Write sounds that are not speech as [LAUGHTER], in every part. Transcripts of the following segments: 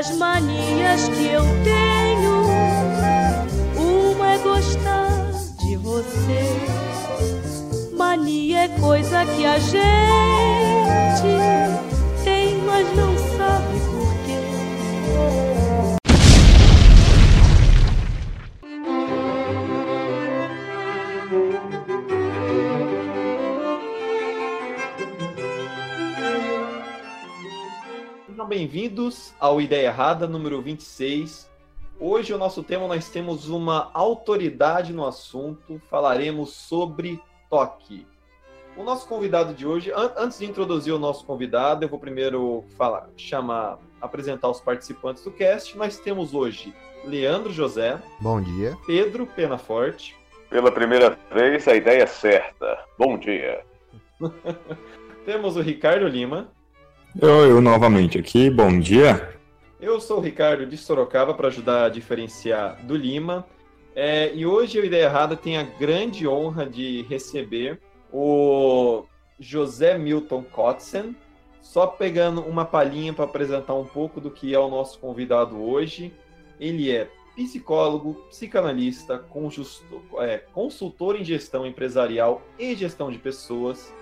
das manias que eu tenho, uma é gostar de você. Mania é coisa que a gente bem-vindos ao Ideia Errada número 26. Hoje o nosso tema nós temos uma autoridade no assunto, falaremos sobre toque. O nosso convidado de hoje, an antes de introduzir o nosso convidado, eu vou primeiro falar, chamar, apresentar os participantes do cast. Nós temos hoje Leandro José. Bom dia. Pedro Penaforte. Pela primeira vez, a ideia é certa. Bom dia. [LAUGHS] temos o Ricardo Lima. Eu, eu novamente aqui, bom dia. Eu sou o Ricardo de Sorocaba para ajudar a diferenciar do Lima. É, e hoje o Ideia Errada tem a grande honra de receber o José Milton Kotzen. Só pegando uma palhinha para apresentar um pouco do que é o nosso convidado hoje. Ele é psicólogo, psicanalista, é, consultor em gestão empresarial e gestão de pessoas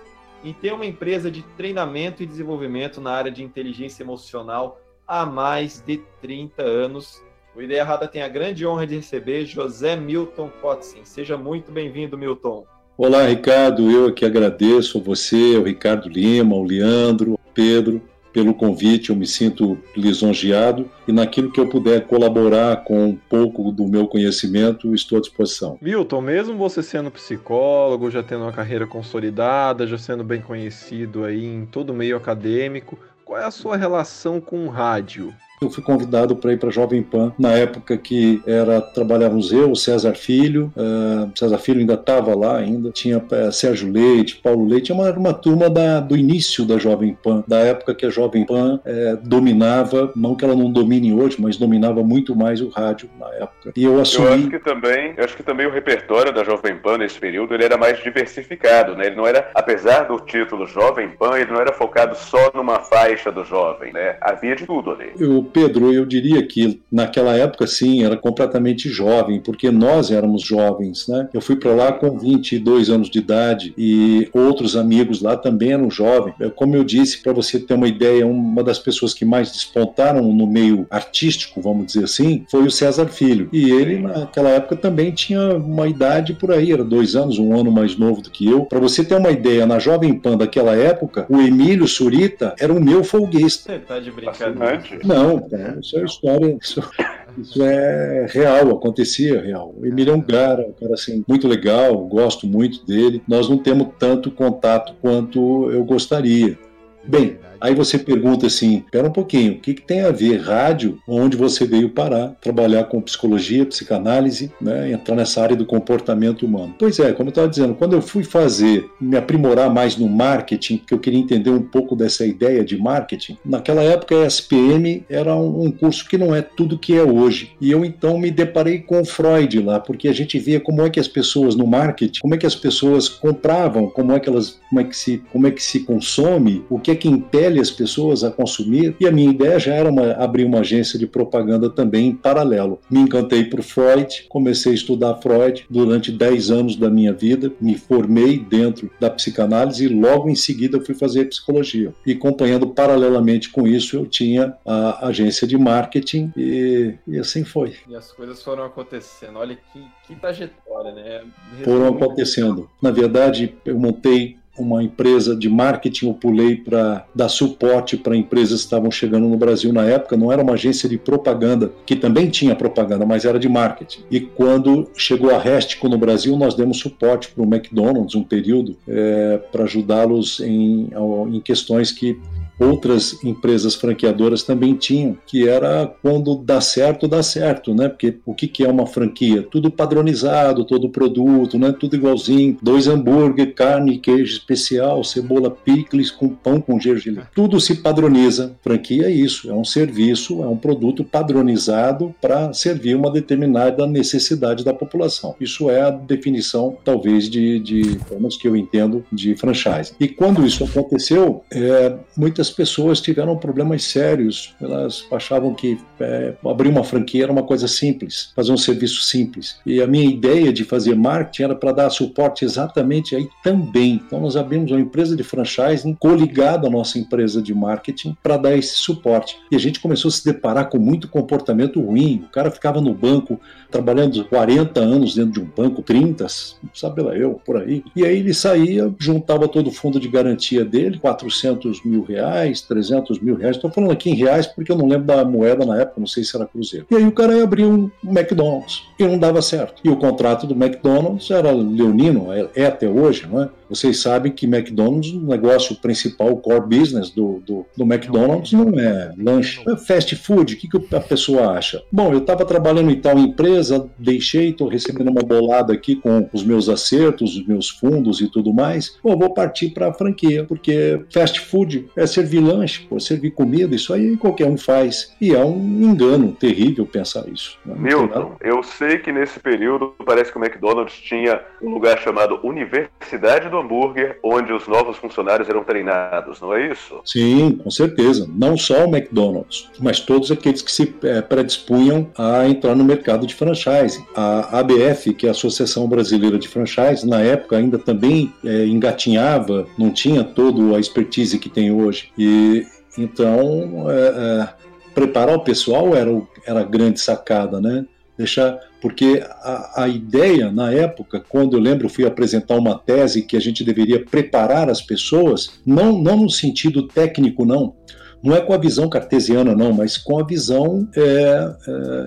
e tem uma empresa de treinamento e desenvolvimento na área de inteligência emocional há mais de 30 anos. O Ideia Errada tem a grande honra de receber José Milton Kotzen. Seja muito bem-vindo, Milton. Olá, Ricardo. Eu aqui agradeço a você, ao Ricardo Lima, ao Leandro, ao Pedro, pelo convite, eu me sinto lisonjeado e naquilo que eu puder colaborar com um pouco do meu conhecimento, estou à disposição. Milton, mesmo você sendo psicólogo, já tendo uma carreira consolidada, já sendo bem conhecido aí em todo o meio acadêmico, qual é a sua relação com o rádio? Eu fui convidado para ir para Jovem Pan na época que era trabalhávamos eu, César Filho, uh, César Filho ainda estava lá ainda, tinha uh, Sérgio Leite, Paulo Leite, uma, uma turma da, do início da Jovem Pan, da época que a Jovem Pan uh, dominava, não que ela não domine hoje, mas dominava muito mais o rádio na época. E eu assumi. Eu acho que também, eu acho que também o repertório da Jovem Pan nesse período ele era mais diversificado, né? Ele não era, apesar do título Jovem Pan, ele não era focado só numa faixa do jovem, né? Havia de tudo ali. Eu Pedro, eu diria que naquela época, sim, era completamente jovem, porque nós éramos jovens, né? Eu fui para lá com 22 anos de idade e outros amigos lá também eram jovens. Como eu disse, para você ter uma ideia, uma das pessoas que mais despontaram no meio artístico, vamos dizer assim, foi o César Filho. E ele, naquela época, também tinha uma idade por aí, era dois anos, um ano mais novo do que eu. Para você ter uma ideia, na Jovem Pan daquela época, o Emílio Surita era o meu folguista. Você tá de brincadeira? Não, é, isso é história, isso, isso, é real, acontecia real. Emílio é um cara, um cara assim, muito legal, gosto muito dele. Nós não temos tanto contato quanto eu gostaria. Bem, Aí você pergunta assim: espera um pouquinho, o que, que, tem a ver rádio, onde você veio parar, trabalhar com psicologia, psicanálise, né, entrar nessa área do comportamento humano? Pois é, como eu estava dizendo, quando eu fui fazer, me aprimorar mais no marketing, porque eu queria entender um pouco dessa ideia de marketing, naquela época a SPM era um, curso que não é tudo que é hoje. E eu então me deparei com Freud lá, porque a gente via como é que as pessoas no marketing, como é que as pessoas compravam, como é que elas, como é que se, como é que se consome, o que é que impede compele as pessoas a consumir. E a minha ideia já era uma, abrir uma agência de propaganda também em paralelo. Me encantei por Freud, comecei a estudar Freud durante 10 anos da minha vida, me formei dentro da psicanálise e logo em seguida fui fazer psicologia. E acompanhando paralelamente com isso, eu tinha a agência de marketing e, e assim foi. E as coisas foram acontecendo. Olha que, que trajetória, né? Foram acontecendo. Na verdade, eu montei uma empresa de marketing, eu pulei para dar suporte para empresas que estavam chegando no Brasil na época. Não era uma agência de propaganda, que também tinha propaganda, mas era de marketing. E quando chegou a Restico no Brasil, nós demos suporte para o McDonald's um período é, para ajudá-los em, em questões que outras empresas franqueadoras também tinham, que era quando dá certo, dá certo, né? Porque o que, que é uma franquia? Tudo padronizado, todo produto, né? Tudo igualzinho. Dois hambúrguer, carne, queijo especial, cebola picles com pão com gergelim. Tudo se padroniza. Franquia é isso, é um serviço, é um produto padronizado para servir uma determinada necessidade da população. Isso é a definição, talvez, de, de pelo menos que eu entendo, de franchise. E quando isso aconteceu, é, muitas as pessoas tiveram problemas sérios. Elas achavam que é, abrir uma franquia era uma coisa simples, fazer um serviço simples. E a minha ideia de fazer marketing era para dar suporte exatamente aí também. Então nós abrimos uma empresa de franchising coligada à nossa empresa de marketing para dar esse suporte. E a gente começou a se deparar com muito comportamento ruim. O cara ficava no banco trabalhando 40 anos dentro de um banco, 30, sabe lá eu, por aí. E aí ele saía, juntava todo o fundo de garantia dele, 400 mil reais, 300 mil reais. Estou falando aqui em reais porque eu não lembro da moeda na época, não sei se era cruzeiro. E aí o cara ia abrir um McDonald's e não dava certo. E o contrato do McDonald's era leonino, é, é até hoje, não é? Vocês sabem que McDonald's, o negócio principal, o core business do, do, do McDonald's não é lanche, é fast food. O que, que a pessoa acha? Bom, eu estava trabalhando em tal empresa, deixei, estou recebendo uma bolada aqui com os meus acertos, os meus fundos e tudo mais. Pô, vou partir para a franquia, porque fast food é servir lanche, pô, servir comida, isso aí qualquer um faz. E é um engano terrível pensar isso. Né? Milton, eu sei que nesse período parece que o McDonald's tinha um lugar chamado Universidade do hambúrguer onde os novos funcionários eram treinados, não é isso? Sim, com certeza. Não só o McDonald's, mas todos aqueles que se é, predispunham a entrar no mercado de franchise. A ABF, que é a Associação Brasileira de Franchise, na época ainda também é, engatinhava, não tinha toda a expertise que tem hoje. E então é, é preparar o pessoal era, era a grande sacada, né? Deixar porque a, a, ideia, na época, quando eu lembro, fui apresentar uma tese que a gente deveria preparar as pessoas, não, não no sentido técnico, não, não é com a visão cartesiana, não, mas com a visão é,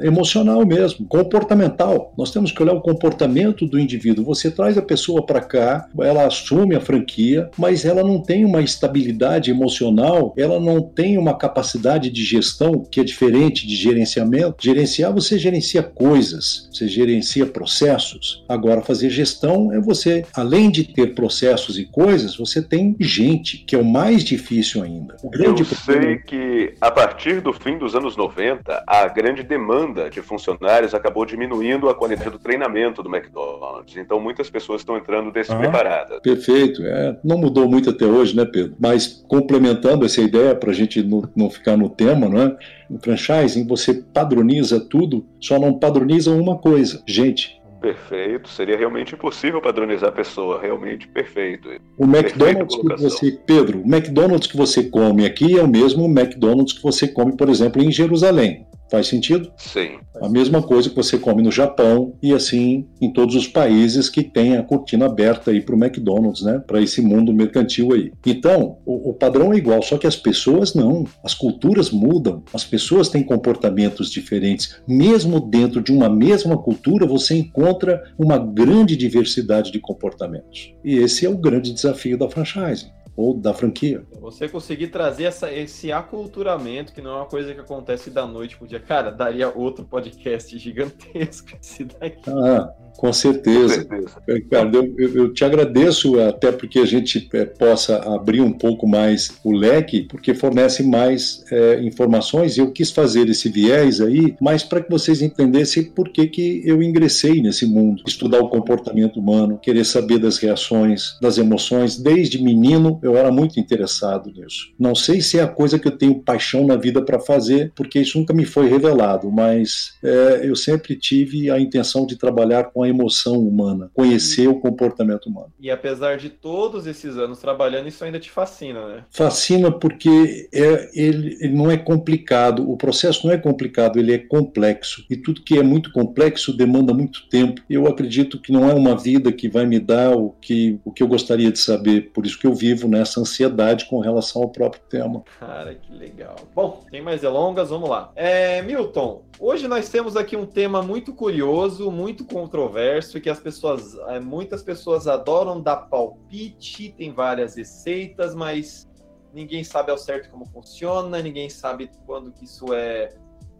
é, emocional mesmo, comportamental. Nós temos que olhar o comportamento do indivíduo. Você traz a pessoa para cá, ela assume a franquia, mas ela não tem uma estabilidade emocional, ela não tem uma capacidade de gestão que é diferente de gerenciamento. Gerenciar, você gerencia coisas, você gerencia processos. Agora, fazer gestão é você, além de ter processos e coisas, você tem gente, que é o mais difícil ainda. O grande problema sei que a partir do fim dos anos 90, a grande demanda de funcionários acabou diminuindo a qualidade do treinamento do McDonald's. Então muitas pessoas estão entrando despreparadas. Ah, perfeito. É, não mudou muito até hoje, né, Pedro? Mas complementando essa ideia, para a gente não, não ficar no tema, não é? No franchising, você padroniza tudo, só não padroniza uma coisa: gente. Perfeito, seria realmente impossível padronizar a pessoa, realmente perfeito. O McDonald's que você, Pedro, o McDonald's que você come aqui é o mesmo McDonald's que você come, por exemplo, em Jerusalém. Faz sentido? Sim. A mesma coisa que você come no Japão e assim em todos os países que tem a cortina aberta aí para o McDonald's, né? Para esse mundo mercantil aí. Então, o, o, padrão é igual, só que as pessoas não. As culturas mudam, as pessoas têm comportamentos diferentes. Mesmo dentro de uma mesma cultura, você encontra uma grande diversidade de comportamentos. E esse é o grande desafio da franchising ou da franquia. Você conseguir trazer essa, esse aculturamento, que não é uma coisa que acontece da noite pro dia. Cara, daria outro podcast gigantesco esse daqui. Ah, com certeza. Com certeza. Ricardo, eu, eu, eu, te agradeço até porque a gente é, possa abrir um pouco mais o leque, porque fornece mais é, informações. Eu quis fazer esse viés aí, mas para que vocês entendessem por que, que eu ingressei nesse mundo. Estudar o comportamento humano, querer saber das reações, das emoções. Desde menino eu era muito interessado nisso. Não sei se é a coisa que eu tenho paixão na vida para fazer, porque isso nunca me foi revelado, mas é, eu sempre tive a intenção de trabalhar com a emoção humana, conhecer o comportamento humano. E apesar de todos esses anos trabalhando, isso ainda te fascina, né? Fascina porque é, ele, ele não é complicado, o processo não é complicado, ele é complexo. E tudo que é muito complexo demanda muito tempo. Eu acredito que não é uma vida que vai me dar o que, o que eu gostaria de saber, por isso que eu vivo nessa ansiedade com relação ao próprio tema. Cara, que legal. Bom, sem mais delongas, vamos lá. É, Milton, hoje nós temos aqui um tema muito curioso, muito controverso que as pessoas, é, muitas pessoas adoram dar palpite, tem várias receitas, mas ninguém sabe ao certo como funciona, ninguém sabe quando que isso é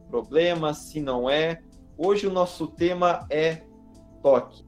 problema, se não é. Hoje o nosso tema é toque.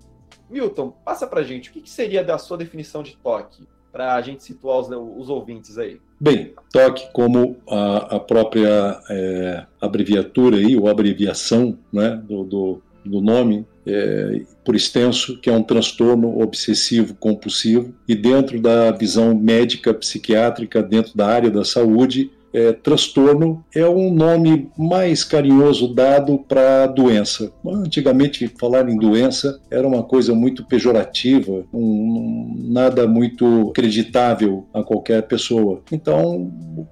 Milton, passa pra gente, o que, que seria da sua definição de toque? Para a gente situar os, os, ouvintes aí. Bem, toque como a, a própria é, abreviatura aí, ou abreviação né, do, do, do nome é, por extenso, que é um transtorno obsessivo compulsivo, e dentro da visão médica psiquiátrica, dentro da área da saúde, é, transtorno é um nome mais carinhoso dado para doença. Antigamente, falar em doença era uma coisa muito pejorativa, um, nada muito acreditável a qualquer pessoa. Então,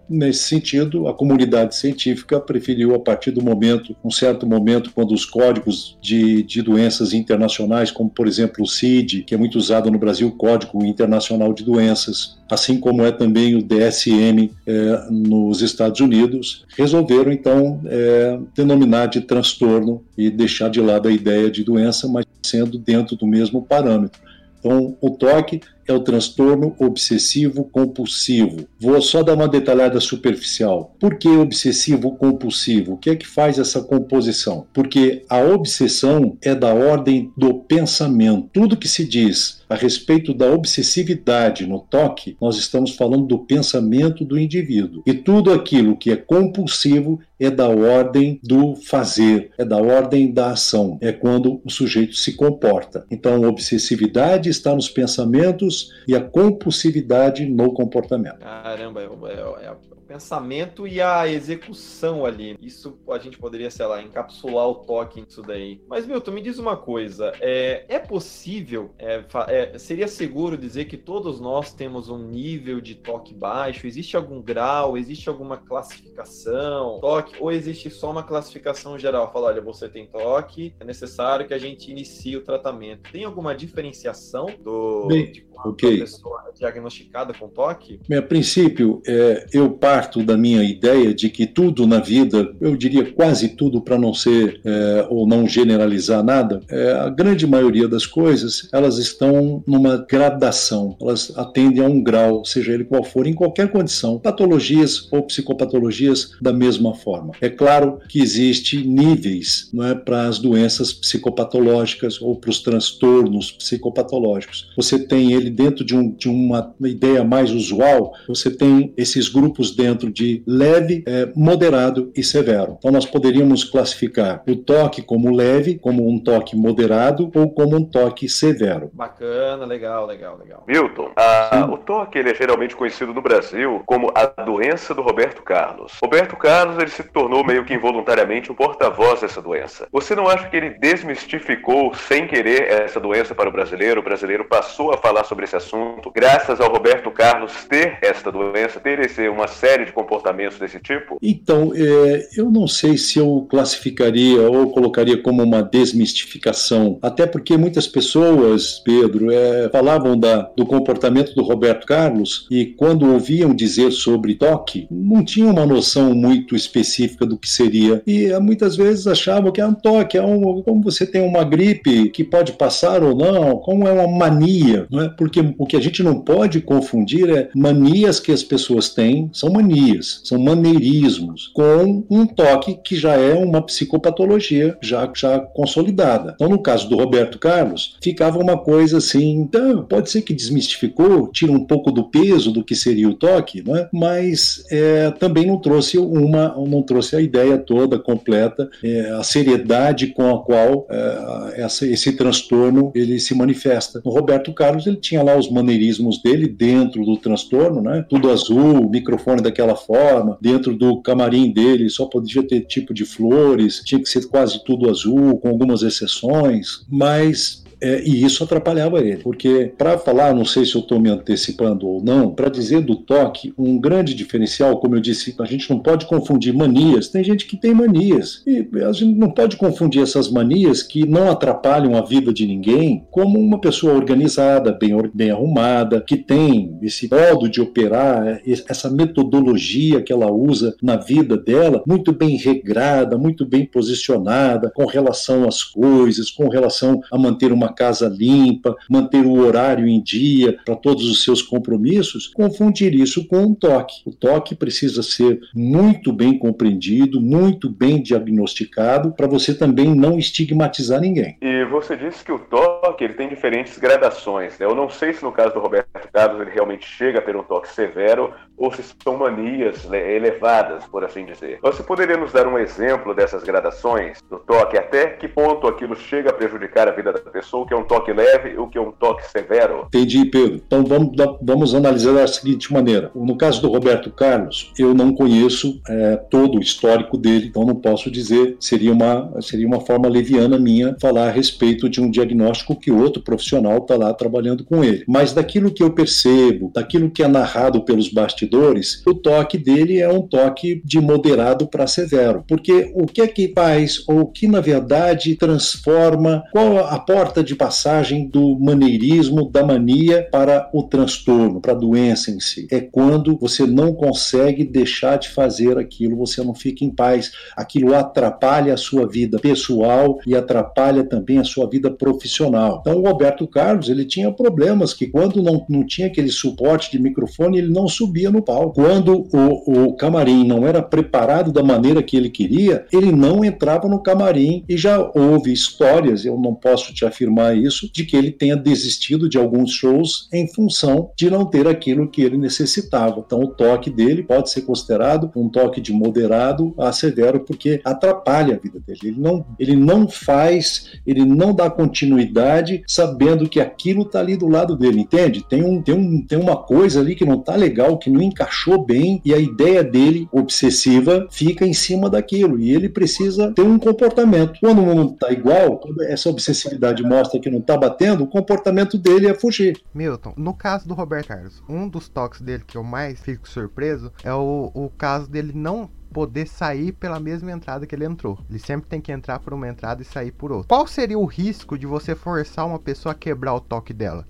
nesse sentido, a comunidade científica preferiu, a partir do momento, um certo momento, quando os códigos de, de doenças internacionais, como por exemplo o CID, que é muito usado no Brasil, Código Internacional de Doenças, assim como é também o DSM é, nos Estados Unidos, resolveram então é, denominar de transtorno e deixar de lado a ideia de doença, mas sendo dentro do mesmo parâmetro. Então, o toque é o transtorno obsessivo compulsivo. Vou só dar uma detalhada superficial. Por que obsessivo compulsivo? O que é que faz essa composição? Porque a obsessão é da ordem do pensamento. Tudo que se diz a respeito da obsessividade no toque, nós estamos falando do pensamento do indivíduo. E tudo aquilo que é compulsivo é da ordem do fazer, é da ordem da ação, é quando o sujeito se comporta. Então, a obsessividade está nos pensamentos e a compulsividade no comportamento. Caramba, é, é, é pensamento e a execução ali. Isso a gente poderia, sei lá, encapsular o toque nisso daí. Mas, Milton, me diz uma coisa: é, é possível, é, é, seria seguro dizer que todos nós temos um nível de toque baixo? Existe algum grau? Existe alguma classificação? Toque? Ou existe só uma classificação geral? Fala, olha, você tem toque, é necessário que a gente inicie o tratamento. Tem alguma diferenciação do, Bem, okay. pessoa diagnosticada com toque? Bem, a princípio, é, eu parto da minha ideia de que tudo na vida, eu diria quase tudo para não ser é, ou não generalizar nada, é, a grande maioria das coisas elas estão numa gradação, elas atendem a um grau, seja ele qual for, em qualquer condição, patologias ou psicopatologias da mesma forma. É claro que existe níveis não é, para as doenças psicopatológicas ou para os transtornos psicopatológicos. Você tem ele dentro de, um, de uma ideia mais usual, você tem esses grupos dentro de leve, é, moderado e severo. Então nós poderíamos classificar o toque como leve, como um toque moderado ou como um toque severo. Bacana, legal, legal, legal. Milton, a, o toque ele é geralmente conhecido no Brasil como a doença do Roberto Carlos. Roberto Carlos ele se tornou meio que involuntariamente um porta-voz dessa doença. Você não acha que ele desmistificou sem querer essa doença para o brasileiro? O brasileiro passou a falar sobre sobre esse assunto, graças ao Roberto Carlos ter esta doença, ter esse, uma série de comportamentos desse tipo? Então, é, eu não sei se eu classificaria ou colocaria como uma desmistificação, até porque muitas pessoas, Pedro, é, falavam da, do comportamento do Roberto Carlos e quando ouviam dizer sobre toque, não tinham uma noção muito específica do que seria e é, muitas vezes achavam que é um toque, é um, como você tem uma gripe que pode passar ou não, como é uma mania, não é? Porque o que a gente não pode confundir é manias que as pessoas têm, são manias, são maneirismos, com um toque que já é uma psicopatologia já, já consolidada. Então, no caso do Roberto Carlos, ficava uma coisa assim, então, pode ser que desmistificou, tira um pouco do peso do que seria o toque, não é? mas é, também não trouxe uma, não trouxe a ideia toda completa, é, a seriedade com a qual é, essa, esse transtorno ele se manifesta. O Roberto Carlos ele tinha lá os maneirismos dele dentro do transtorno, né? Tudo azul, microfone daquela forma, dentro do camarim dele só podia ter tipo de flores, tinha que ser quase tudo azul, com algumas exceções, mas é, e isso atrapalhava ele, porque para falar, não sei se eu estou me antecipando ou não, para dizer do toque, um grande diferencial, como eu disse, a gente não pode confundir manias. Tem gente que tem manias e a gente não pode confundir essas manias que não atrapalham a vida de ninguém, como uma pessoa organizada, bem, bem arrumada, que tem esse modo de operar, essa metodologia que ela usa na vida dela, muito bem regrada, muito bem posicionada com relação às coisas, com relação a manter uma casa limpa, manter o horário em dia para todos os seus compromissos, confundir isso com um toque. O toque precisa ser muito bem compreendido, muito bem diagnosticado, para você também não estigmatizar ninguém. E você disse que o toque ele tem diferentes gradações. Né? Eu não sei se no caso do Roberto Carlos ele realmente chega a ter um toque severo ou se são manias né, elevadas, por assim dizer. Você poderia nos dar um exemplo dessas gradações do toque? Até que ponto aquilo chega a prejudicar a vida da pessoa? O que é um toque leve e o que é um toque severo? Entendi, Pedro. Então vamos, vamos analisar da seguinte maneira. No caso do Roberto Carlos, eu não conheço é, todo o histórico dele, então não posso dizer, seria uma, seria uma forma leviana minha falar a respeito de um diagnóstico que outro profissional está lá trabalhando com ele. Mas daquilo que eu percebo, daquilo que é narrado pelos bastidores, o toque dele é um toque de moderado para severo. Porque o que é que faz, ou o que na verdade transforma, qual a porta de passagem do maneirismo, da mania para o transtorno, para a doença em si? É quando você não consegue deixar de fazer aquilo, você não fica em paz, aquilo atrapalha a sua vida pessoal e atrapalha também a sua vida profissional. Então o Roberto Carlos, ele tinha problemas que quando não, não tinha aquele suporte de microfone, ele não subia no palco. Quando o, o camarim não era preparado da maneira que ele queria, ele não entrava no camarim e já houve histórias, eu não posso te afirmar isso, de que ele tenha desistido de alguns shows em função de não ter aquilo que ele necessitava. Então o toque dele pode ser considerado um toque de moderado a severo porque atrapalha a vida dele. Ele não, ele não faz, ele não dá continuidade sabendo que aquilo está ali do lado dele, entende? Tem, um, tem, um, tem uma coisa ali que não está legal, que não encaixou bem e a ideia dele obsessiva fica em cima daquilo e ele precisa ter um comportamento. Quando não está igual, essa obsessividade mostra que não está batendo, o comportamento dele é fugir. Milton, no caso do Roberto Carlos, um dos toques dele que eu mais fico surpreso é o, o caso dele não poder sair pela mesma entrada que ele entrou. Ele sempre tem que entrar por uma entrada e sair por outra. Qual seria o risco de você forçar uma pessoa a quebrar o toque dela?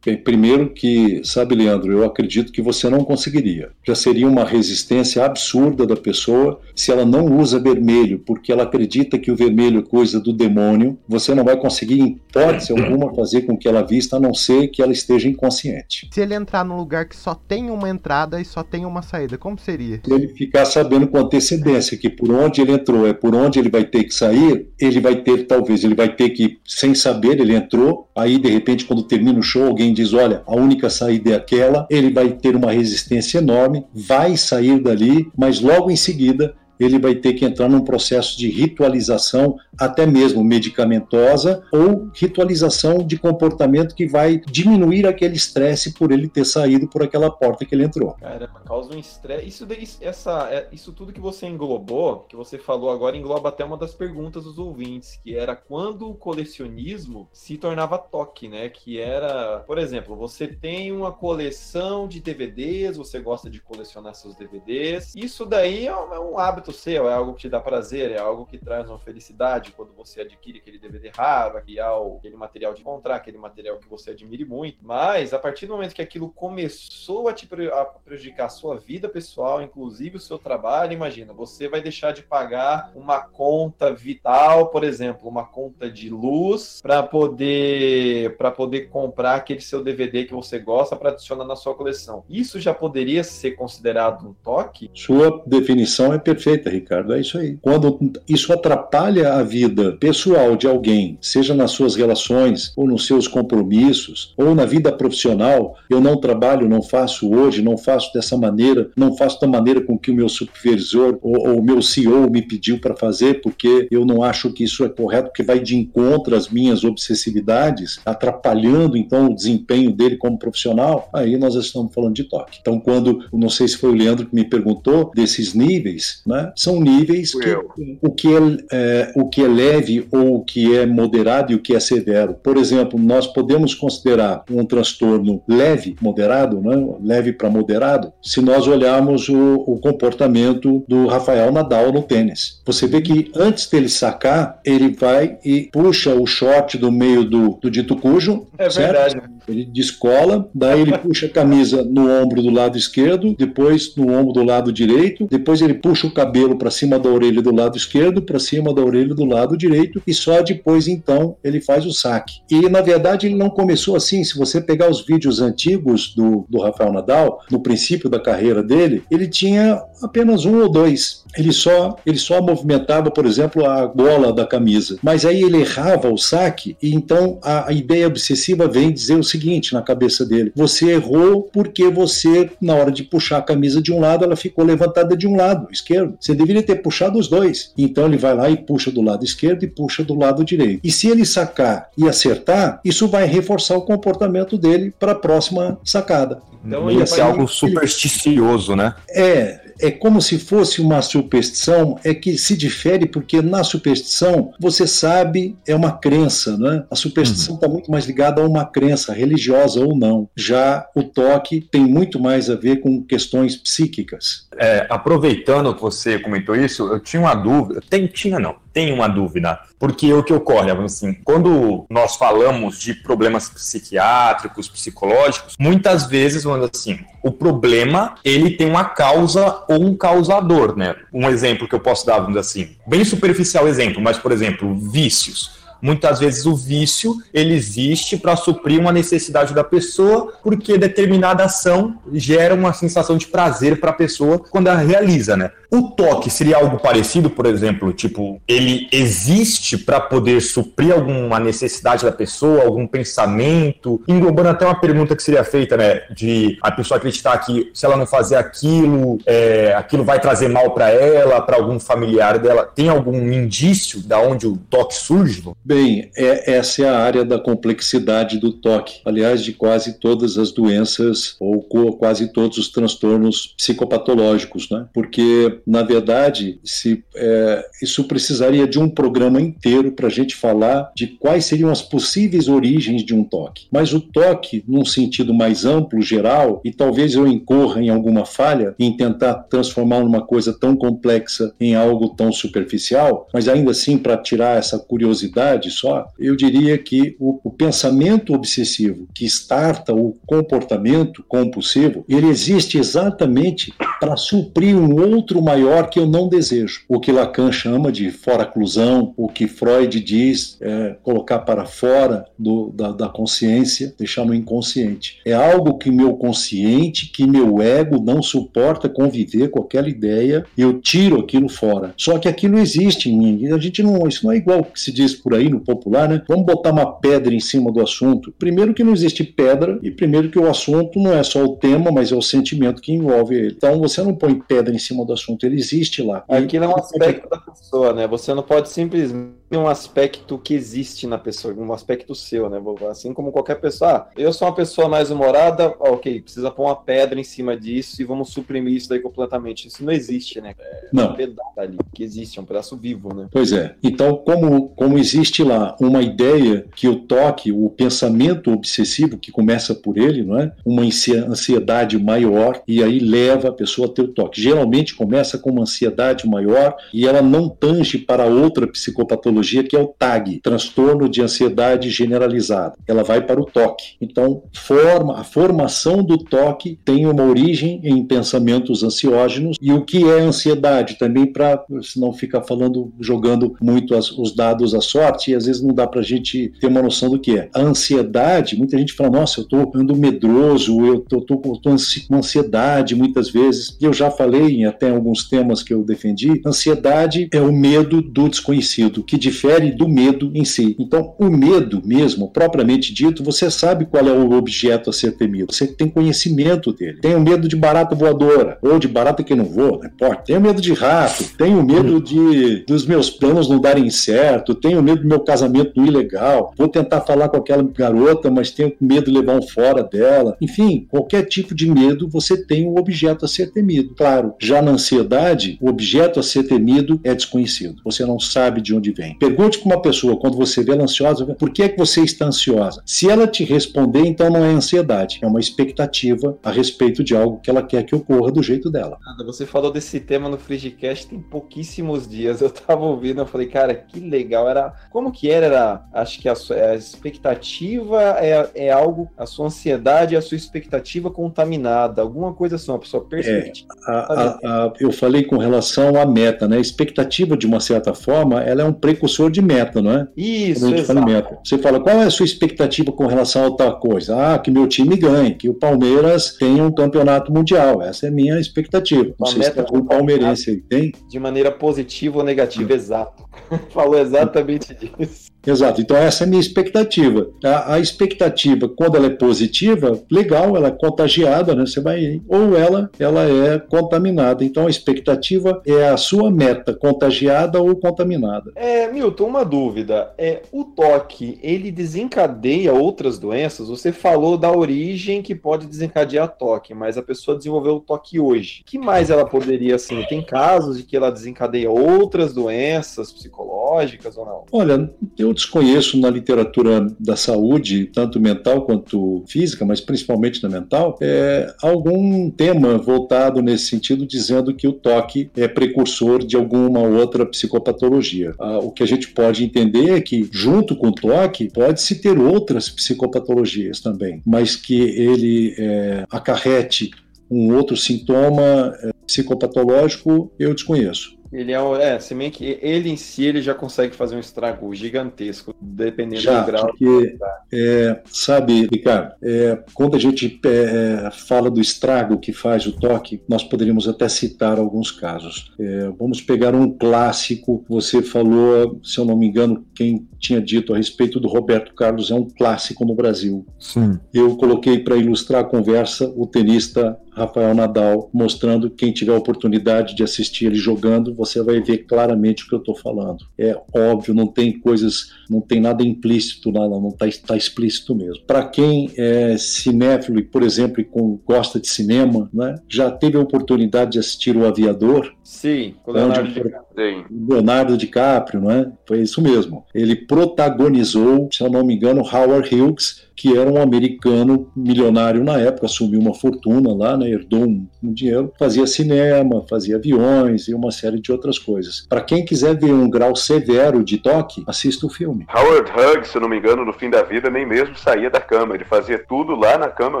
Primeiro que, sabe, Leandro, eu acredito que você não conseguiria. Já seria uma resistência absurda da pessoa se ela não usa vermelho, porque ela acredita que o vermelho é coisa do demônio. Você não vai conseguir, em hipótese alguma, fazer com que ela vista, a não ser que ela esteja inconsciente. Se ele entrar num lugar que só tem uma entrada e só tem uma saída, como seria? Se ele ficar sabendo com antecedência que por onde ele entrou é por onde ele vai ter que sair, ele vai ter, talvez, ele vai ter que, sem saber, ele entrou, aí de repente, quando termina o show, alguém alguém diz, olha, a única saída é aquela, ele vai ter uma resistência enorme, vai sair dali, mas logo em seguida ele vai ter que entrar num processo de ritualização, até mesmo medicamentosa, ou ritualização de comportamento que vai diminuir aquele estresse por ele ter saído por aquela porta que ele entrou. Caramba, causa um estresse. Isso, essa, é, isso tudo que você englobou, que você falou agora, engloba até uma das perguntas dos ouvintes, que era quando o colecionismo se tornava toque, né? Que era, por exemplo, você tem uma coleção de DVDs, você gosta de colecionar seus DVDs. Isso daí é um é hábito seu, é algo que te dá prazer, é algo que traz uma felicidade quando você adquire aquele DVD raro, aquele material de encontrar, aquele material que você admire muito. Mas a partir do momento que aquilo começou a te a prejudicar a sua vida pessoal, inclusive o seu trabalho, imagina, você vai deixar de pagar uma conta vital, por exemplo, uma conta de luz para poder para poder comprar aquele seu DVD que você gosta para adicionar na sua coleção. Isso já poderia ser considerado um toque? Sua definição é perfeita perfeita, Ricardo. É isso aí. Quando isso atrapalha a vida pessoal de alguém, seja nas suas relações, ou nos seus compromissos, ou na vida profissional, eu não trabalho, não faço hoje, não faço dessa maneira, não faço da maneira com que o meu supervisor ou, o meu CEO me pediu para fazer, porque eu não acho que isso é correto, porque vai de encontro às minhas obsessividades, atrapalhando então o desempenho dele como profissional, aí nós estamos falando de toque. Então, quando, não sei se foi o Leandro que me perguntou desses níveis, né? São níveis que o, que é, é, o que é leve ou o que é moderado e o que é severo. Por exemplo, nós podemos considerar um transtorno leve, moderado, né? leve para moderado, se nós olharmos o, o comportamento do Rafael Nadal no tênis. Você vê que antes dele sacar, ele vai e puxa o short do meio do, do dito cujo. É certo? verdade. Ele descola, daí ele puxa a camisa no ombro do lado esquerdo, depois no ombro do lado direito, depois ele puxa o cabelo cabelo para cima da orelha do lado esquerdo, para cima da orelha do lado direito, e só depois então ele faz o saque. E na verdade ele não começou assim. Se você pegar os vídeos antigos do, do Rafael Nadal, no princípio da carreira dele, ele tinha apenas um ou dois. Ele só, ele só movimentava, por exemplo, a gola da camisa. Mas aí ele errava o saque, e então a, a ideia obsessiva vem dizer o seguinte na cabeça dele: você errou porque você, na hora de puxar a camisa de um lado, ela ficou levantada de um lado, esquerdo. Você deveria ter puxado os dois. Então ele vai lá e puxa do lado esquerdo e puxa do lado direito. E se ele sacar e acertar, isso vai reforçar o comportamento dele para a próxima sacada. Então, Ia ser algo supersticioso, né? É, é como se fosse uma superstição, é que se difere porque na superstição você sabe é uma crença, né? A superstição está uhum. muito mais ligada a uma crença religiosa ou não. Já o toque tem muito mais a ver com questões psíquicas. É, aproveitando que você comentou isso, eu tinha uma dúvida. Tem, tinha não tem uma dúvida. Porque o que ocorre, assim, quando nós falamos de problemas psiquiátricos, psicológicos, muitas vezes, vamos assim, o problema, ele tem uma causa ou um causador, né? Um exemplo que eu posso dar, vamos assim, bem superficial exemplo, mas, por exemplo, vícios Muitas vezes o vício ele existe para suprir uma necessidade da pessoa, porque determinada ação gera uma sensação de prazer para a pessoa quando ela realiza, né? O toque seria algo parecido, por exemplo, tipo, ele existe para poder suprir alguma necessidade da pessoa, algum pensamento, englobando até uma pergunta que seria feita, né, de a pessoa acreditar que se ela não fazer aquilo, é, aquilo vai trazer mal para ela, para algum familiar dela. Tem algum indício da onde o toque surge? Bem, é, essa é a área da complexidade do toque. Aliás, de quase todas as doenças ou quase todos os transtornos psicopatológicos, né? Porque, na verdade, se, é, isso precisaria de um programa inteiro para a gente falar de quais seriam as possíveis origens de um toque. Mas o toque, num sentido mais amplo, geral, e talvez eu incorra em alguma falha em tentar transformar uma coisa tão complexa em algo tão superficial, mas ainda assim para tirar essa curiosidade só, eu diria que o, o pensamento obsessivo que starta o comportamento compulsivo, ele existe exatamente para suprir um outro maior que eu não desejo. O que Lacan chama de fora-clusão, o que Freud diz é, colocar para fora do, da, da consciência, deixar no inconsciente. É algo que meu consciente, que meu ego não suporta conviver com aquela ideia, eu tiro aquilo fora. Só que aquilo existe em mim. A gente não, isso não é igual que se diz por aí no popular, né? Vamos botar uma pedra em cima do assunto. Primeiro que não existe pedra e primeiro que o assunto não é só o tema, mas é o sentimento que envolve ele. Então você não põe pedra em cima do assunto, ele existe lá. Aquilo é um aspecto da pessoa, né? Você não pode simplesmente um aspecto que existe na pessoa, um aspecto seu, né? Assim como qualquer pessoa. Ah, eu sou uma pessoa mais humorada, ok, precisa pôr uma pedra em cima disso e vamos suprimir isso daí completamente. Isso não existe, né? É não. um pedaço ali que existe, é um pedaço vivo, né? Pois é. Então, como, como existe lá uma ideia que o toque, o pensamento obsessivo que começa por ele, não é? Uma ansiedade maior e aí leva a pessoa a ter o toque. Geralmente começa com uma ansiedade maior e ela não tange para outra psicopatologia patologia que é o TAG, transtorno de ansiedade generalizada. Ela vai para o toque. Então, forma, a formação do toque tem uma origem em pensamentos ansiógenos e o que é ansiedade também para não ficar falando jogando muito as, os dados à sorte e às vezes não dá para a gente ter uma noção do que é. A ansiedade, muita gente fala, nossa, eu estou ando medroso, eu estou com ansiedade muitas vezes. E eu já falei até em alguns temas que eu defendi, ansiedade é o medo do desconhecido, que difere do medo em si. Então, o medo mesmo, propriamente dito, você sabe qual é o objeto a ser temido, você tem conhecimento dele. Tenho medo de barata voadora, ou de barata que não voa, não importa. Tenho medo de rato, tenho medo de dos meus planos não darem certo, tenho medo do meu casamento ilegal, vou tentar falar com aquela garota, mas tenho medo de levar um fora dela. Enfim, qualquer tipo de medo, você tem um objeto a ser temido. Claro, já na ansiedade, o objeto a ser temido é desconhecido. Você não sabe de onde vem. Pergunte para uma pessoa, quando você vê ela ansiosa, por que é que você está ansiosa? Se ela te responder, então não é ansiedade, é uma expectativa a respeito de algo que ela quer que ocorra do jeito dela. Você falou desse tema no Frigicast tem pouquíssimos dias. Eu estava ouvindo, eu falei, cara, que legal. Era como que era? era acho que a, a expectativa é, é algo, a sua ansiedade é a sua expectativa contaminada, alguma coisa assim, a sua perspectiva. É, a, a, eu falei com relação à meta, né? A expectativa, de uma certa forma, ela é um precursor de meta, não é? Isso, exato. Meta. Você fala, qual é a sua expectativa com relação a tal coisa? Ah, que meu time ganhe, que o Palmeiras tenha um campeonato mundial. Essa é a minha expectativa. Não sei se o palmeirense tem. De maneira positiva ou negativa, hum. exato. [LAUGHS] Falou exatamente disso. Peace. Exato. Então, essa é a minha expectativa. A, a, expectativa, quando ela é positiva, legal, ela é contagiada, né? Você vai. Ou ela, ela é contaminada. Então, a expectativa é a sua meta, contagiada ou contaminada. É, Milton, uma dúvida. É, o toque, ele desencadeia outras doenças? Você falou da origem que pode desencadear toque, mas a pessoa desenvolveu o toque hoje. que mais ela poderia, assim? Tem casos de que ela desencadeia outras doenças psicológicas ou não? Olha, eu desconheço na literatura da saúde, tanto mental quanto física, mas principalmente na mental, é, algum tema voltado nesse sentido, dizendo que o toque é precursor de alguma outra psicopatologia. Ah, o que a gente pode entender é que, junto com o toque, pode-se ter outras psicopatologias também, mas que ele é, acarrete um outro sintoma é, psicopatológico, eu desconheço. Ele é, é, se bem que ele em si ele já consegue fazer um estrago gigantesco, dependendo já, do grau. Porque, é, sabe, Ricardo, é, quando a gente é, fala do estrago que faz o toque, nós poderíamos até citar alguns casos. É, vamos pegar um clássico. Você falou, se eu não me engano, quem tinha dito a respeito do Roberto Carlos é um clássico no Brasil. Sim. Eu coloquei para ilustrar a conversa o tenista Rafael Nadal, mostrando quem tiver a oportunidade de assistir ele jogando, você vai ver claramente o que eu estou falando. É óbvio, não tem coisas, não tem nada implícito, nada, não está tá explícito mesmo. Para quem é cinéfilo e, por exemplo, com, gosta de cinema, né, já teve a oportunidade de assistir O Aviador? Sim, com Leonardo DiCaprio. Leonardo DiCaprio, não é? Foi isso mesmo. Ele protagonizou, se eu não me engano, Howard Hughes, que era um americano milionário na época, assumiu uma fortuna lá, né, herdou um, um dinheiro, fazia cinema, fazia aviões e uma série de outras coisas. Para quem quiser ver um grau severo de toque, assista o filme. Howard Hughes, se não me engano, no fim da vida nem mesmo saía da cama, ele fazia tudo lá na cama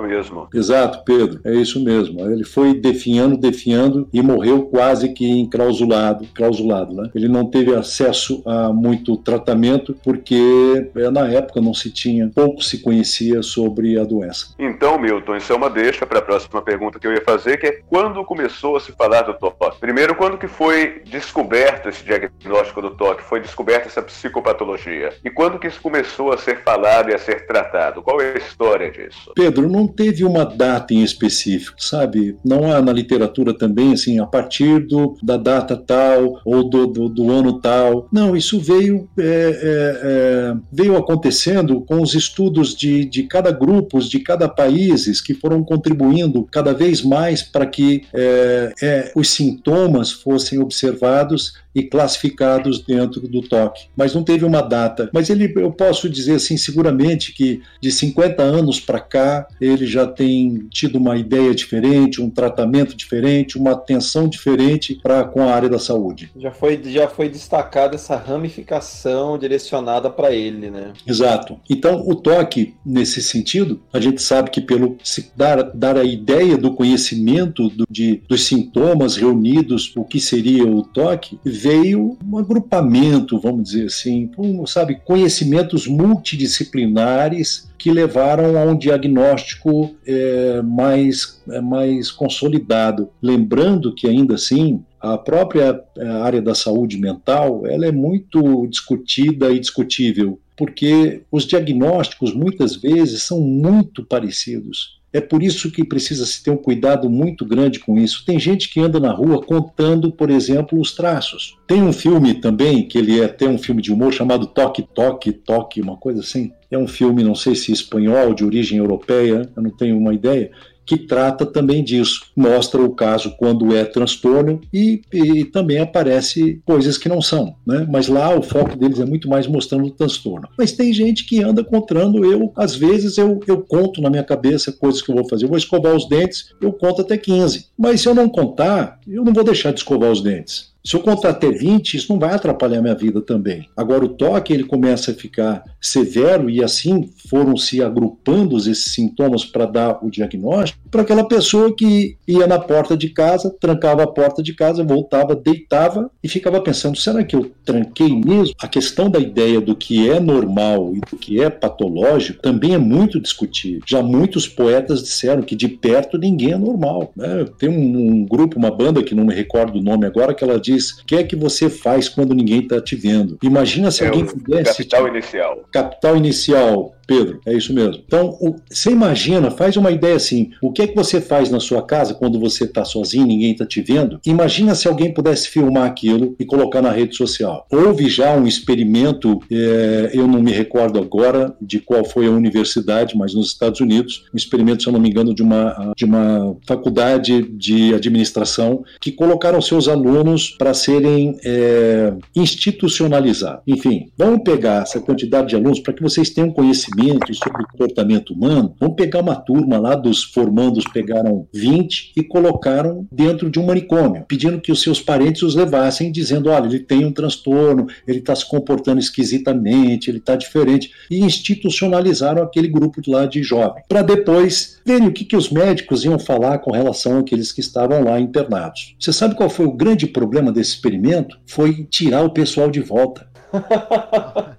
mesmo. Exato, Pedro, é isso mesmo. Ele foi definhando, definhando e morreu quase que enclausulado, clausulado, né? Ele não teve acesso a muito tratamento porque é, na época não se tinha, pouco se conhecia sobre a doença. Então, Milton, isso é uma deixa para a próxima pergunta que eu ia fazer, que é quando começou a se falar do toque? Primeiro, quando que foi descoberto esse diagnóstico do toque? Foi descoberta essa psicopatologia? E quando que isso começou a ser falado e a ser tratado? Qual é a história disso? Pedro, não teve uma data em específico, sabe? Não há na literatura também, assim, a partir do, da data tal ou do, do, do ano tal. Não, isso veio, é, é, é, veio acontecendo com os estudos de, de cada grupo, de cada países que foram contribuindo cada vez mais para que é, é, os sintomas fossem observados e classificados dentro do toque. Mas não teve uma data. Mas ele, eu posso dizer assim, seguramente que de 50 anos para cá ele já tem tido uma ideia diferente, um tratamento diferente, uma atenção diferente para com a área da saúde. Já foi, já foi destacada essa ramificação direcionada para ele, né? Exato. Então o toque nesse sentido, a gente sabe que pelo dar, dar a ideia do conhecimento do, de, dos sintomas reunidos, o que seria o toque, veio um agrupamento, vamos dizer assim, um, sabe, conhecimentos multidisciplinares que levaram a um diagnóstico é, mais, é, mais consolidado. Lembrando que, ainda assim, a própria é, área da saúde mental ela é muito discutida e discutível, porque os diagnósticos muitas vezes são muito parecidos. É por isso que precisa se ter um cuidado muito grande com isso. Tem gente que anda na rua contando, por exemplo, os traços. Tem um filme também, que ele é até um filme de humor, chamado Toque, Toque, Toque, uma coisa assim. É um filme, não sei se espanhol, de origem europeia, eu não tenho uma ideia, que trata também disso. Mostra o caso quando é transtorno e, e, também aparece coisas que não são, né? Mas lá o foco deles é muito mais mostrando o transtorno. Mas tem gente que anda contando, eu, às vezes, eu, eu conto na minha cabeça coisas que eu vou fazer. Eu vou escovar os dentes, eu conto até 15. Mas se eu não contar, eu não vou deixar de escovar os dentes. Se eu contar até 20, isso não vai atrapalhar minha vida também. Agora, o toque ele começa a ficar severo e assim foram se agrupando esses sintomas para dar o diagnóstico para aquela pessoa que ia na porta de casa, trancava a porta de casa, voltava, deitava e ficava pensando: será que eu tranquei mesmo? A questão da ideia do que é normal e do que é patológico também é muito discutido. Já muitos poetas disseram que de perto ninguém é normal. Né? Tem um, um grupo, uma banda que não me recordo o nome agora, que ela diz: o que é que você faz quando ninguém está te vendo? Imagina se É alguém pudesse. capital inicial. Capital inicial, Pedro, é isso mesmo. Então, o- você imagina, faz uma ideia assim: o que é que você faz na sua casa quando você está sozinho, ninguém está te vendo? Imagina se alguém pudesse filmar aquilo e colocar na rede social. Houve já um experimento, é, eu não me recordo agora de qual foi a universidade, mas nos Estados Unidos, um experimento, se eu não me engano, de uma, de uma faculdade de administração que colocaram seus alunos para serem é, institucionalizados. Enfim, vamos pegar essa quantidade de alunos para que vocês tenham conhecimento sobre o comportamento humano. Vamos pegar uma turma lá dos formandos, pegaram 20 e colocaram dentro de um manicômio, pedindo que os seus parentes os levassem, dizendo: olha, ele tem um transtorno, ele está se comportando esquisitamente, ele está diferente. E institucionalizaram aquele grupo lá de jovens, para depois verem o que, que os médicos iam falar com relação àqueles que estavam lá internados. Você sabe qual foi o grande problema desse experimento? Foi tirar o pessoal de volta.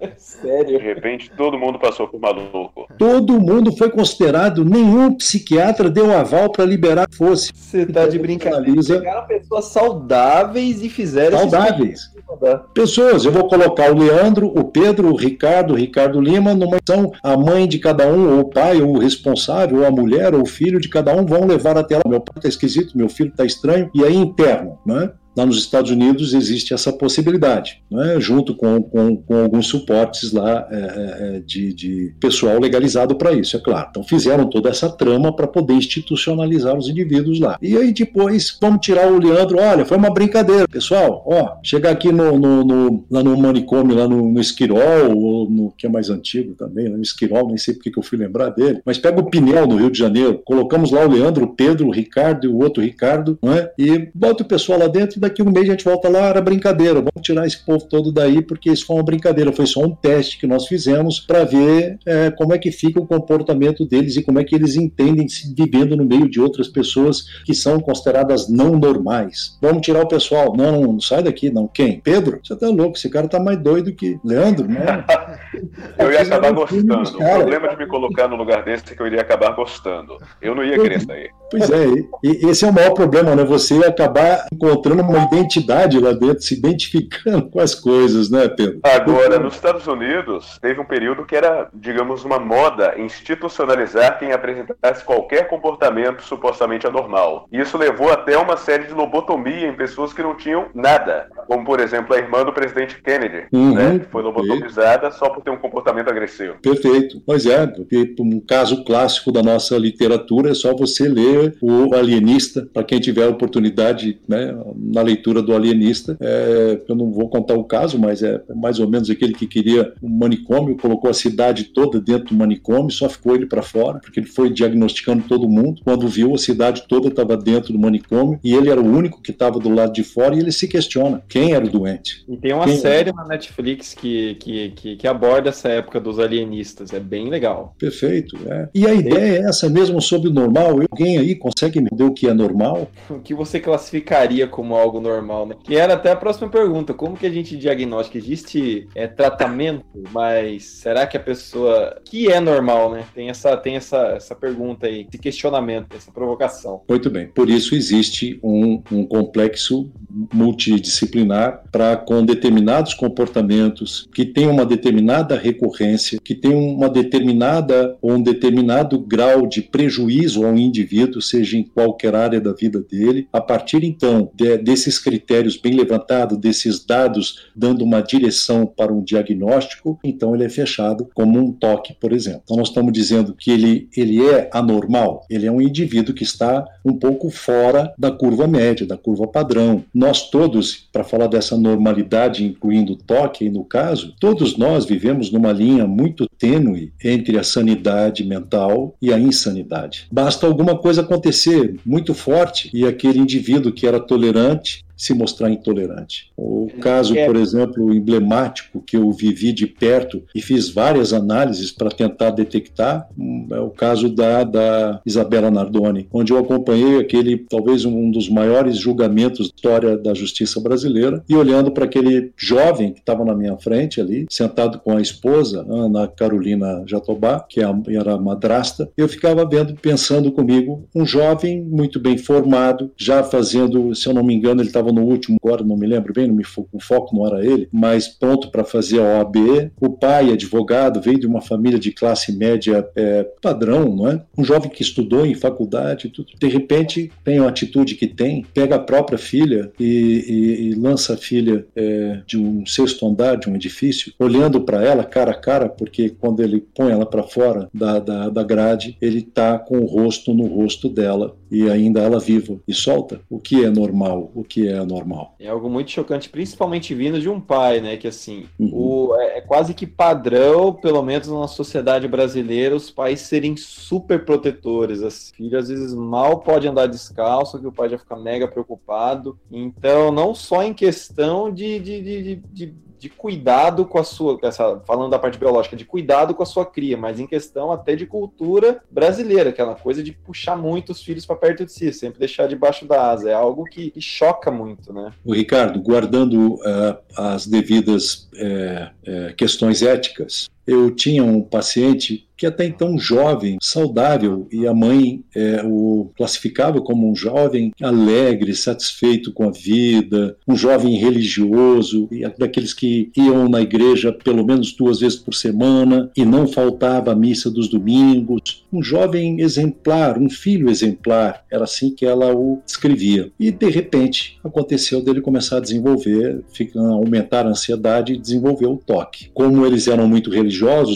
De Sério? repente, todo mundo passou por maluco. Todo mundo foi considerado, nenhum psiquiatra deu aval para liberar fosse. Você tá de brincadeira. Pegaram pessoas saudáveis e fizeram saudáveis. experimento. Pessoas, eu vou colocar o Leandro, o Pedro, o Ricardo, o Ricardo Lima, numa são a mãe de cada um, ou o pai, ou o responsável, ou a mulher, ou o filho de cada um vão levar até lá. Meu pai tá esquisito, meu filho tá estranho, e aí interno, né? Lá nos Estados Unidos existe essa possibilidade, né? junto com, com, com alguns suportes lá é, é, é, de, de pessoal legalizado para isso, é claro. Então fizeram toda essa trama para poder institucionalizar os indivíduos lá. E aí depois vamos tirar o Leandro, olha, foi uma brincadeira. Pessoal, ó, chegar aqui no, no, no- lá no manicômio, lá no, no Esquirol, ou no que é mais antigo também, né? no Esquirol, nem sei porque que eu fui lembrar dele, mas pega o Pinel no Rio de Janeiro, colocamos lá o Leandro, o Pedro, o Ricardo e o outro Ricardo, não é? E bota o pessoal lá dentro daqui a um mês a gente volta lá, era brincadeira, vamos tirar esse povo todo daí, porque isso foi uma brincadeira, foi só um teste que nós fizemos para ver é, como é que fica o comportamento deles e como é que eles entendem se vivendo no meio de outras pessoas que são consideradas não normais. Vamos tirar o pessoal, não, não sai daqui, não. Quem? Pedro? Você tá louco, esse cara tá mais doido que Leandro, né? [LAUGHS] Eu ia acabar gostando. O problema de me colocar no lugar desse é que eu iria acabar gostando. Eu não ia querer sair. Pois é, e- e esse é o maior problema, né? Você acabar encontrando uma identidade lá dentro, se identificando com as coisas, né, Pedro? Agora, nos Estados Unidos, teve um período que era, digamos, uma moda institucionalizar quem apresentasse qualquer comportamento supostamente anormal. E isso levou até uma série de lobotomia em pessoas que não tinham nada. Como, por exemplo, a irmã do presidente Kennedy, Uhum. né, que foi lobotomizada só por ter um comportamento agressivo. Perfeito. Pois é, porque um caso clássico da nossa literatura é só você ler o Alienista, para quem tiver a oportunidade né, na leitura do Alienista. É, eu não vou contar o caso, mas é mais ou menos aquele que queria um manicômio, colocou a cidade toda dentro do manicômio, só ficou ele para fora, porque ele foi diagnosticando todo mundo. Quando viu, a cidade toda estava dentro do manicômio e ele era o único que estava do lado de fora e ele se questiona quem era o doente. E tem uma Quem- série na Netflix que, que, que, que aborda essa época dos alienistas. É bem legal. Perfeito. é. E a ideia é essa mesmo sobre o normal. Alguém aí consegue me dizer o que é normal? [LAUGHS] O que você classificaria como algo normal, né? Que era até a próxima pergunta. Como que a gente diagnostica? Existe é, tratamento, mas será que a pessoa... que é normal, né? Tem essa, tem essa, essa pergunta aí, esse questionamento, essa provocação. Muito bem. Por isso existe um, um complexo multidisciplinar para com determinados comportamentos que tem uma determinada recorrência, que tem uma determinada ou um determinado grau de prejuízo ao indivíduo, seja em qualquer área da vida dele. A partir então de- desses critérios bem levantados, desses dados dando uma direção para um diagnóstico, então ele é fechado como um toque, por exemplo. Então nós estamos dizendo que ele, ele é anormal, ele é um indivíduo que está um pouco fora da curva média, da curva padrão. Nós todos, para falar dessa normalidade, incluindo o toque no caso, todos nós vivemos numa linha muito tênue entre a sanidade mental e a insanidade. Basta alguma coisa acontecer muito forte e aquele indivíduo que era tolerante much. Se mostrar intolerante. O caso, por exemplo, emblemático que eu vivi de perto e fiz várias análises para tentar detectar hum, é o caso da, da Isabela Nardoni, onde eu acompanhei aquele, talvez um dos maiores julgamentos da história da justiça brasileira e olhando para aquele jovem que estava na minha frente ali, sentado com a esposa, Ana Carolina Jatobá, que é era madrasta, eu ficava vendo, pensando comigo, um jovem muito bem formado, já fazendo, se eu não me engano, ele estava no último, agora não me lembro bem, não me, o foco não era ele, mas pronto para fazer a OAB. O pai, advogado, veio de uma família de classe média é, padrão, não é? Um jovem que estudou em faculdade, tudo. de repente tem a atitude que tem, pega a própria filha e, e, e lança a filha é, de um sexto andar de um edifício, olhando para ela cara a cara, porque quando ele põe ela para fora da, da, da grade, ele está com o rosto no rosto dela e ainda ela viva e solta. O que é normal? O que é anormal? É algo muito chocante, principalmente vindo de um pai, né? Que assim, uhum. o, é, é quase que padrão, pelo menos na sociedade brasileira, os pais serem super protetores. As filhas às vezes mal pode andar descalço, que o pai já fica mega preocupado. Então, não só em questão de, de, de, de de cuidado com a sua, essa, falando da parte biológica, de cuidado com a sua cria, mas em questão até de cultura brasileira, aquela coisa de puxar muito os filhos para perto de si, sempre deixar debaixo da asa. É algo que, que choca muito, né? O Ricardo, guardando uh, as devidas uh, uh, questões éticas, eu tinha um paciente que até então jovem, saudável, e a mãe é, o classificava como um jovem alegre, satisfeito com a vida, um jovem religioso, e daqueles que iam na igreja pelo menos duas vezes por semana e não faltava a missa dos domingos, um jovem exemplar, um filho exemplar, era assim que ela o descrevia. E de repente aconteceu dele começar a desenvolver, aumentar a ansiedade e desenvolver o toque. Como eles eram muito religiosos,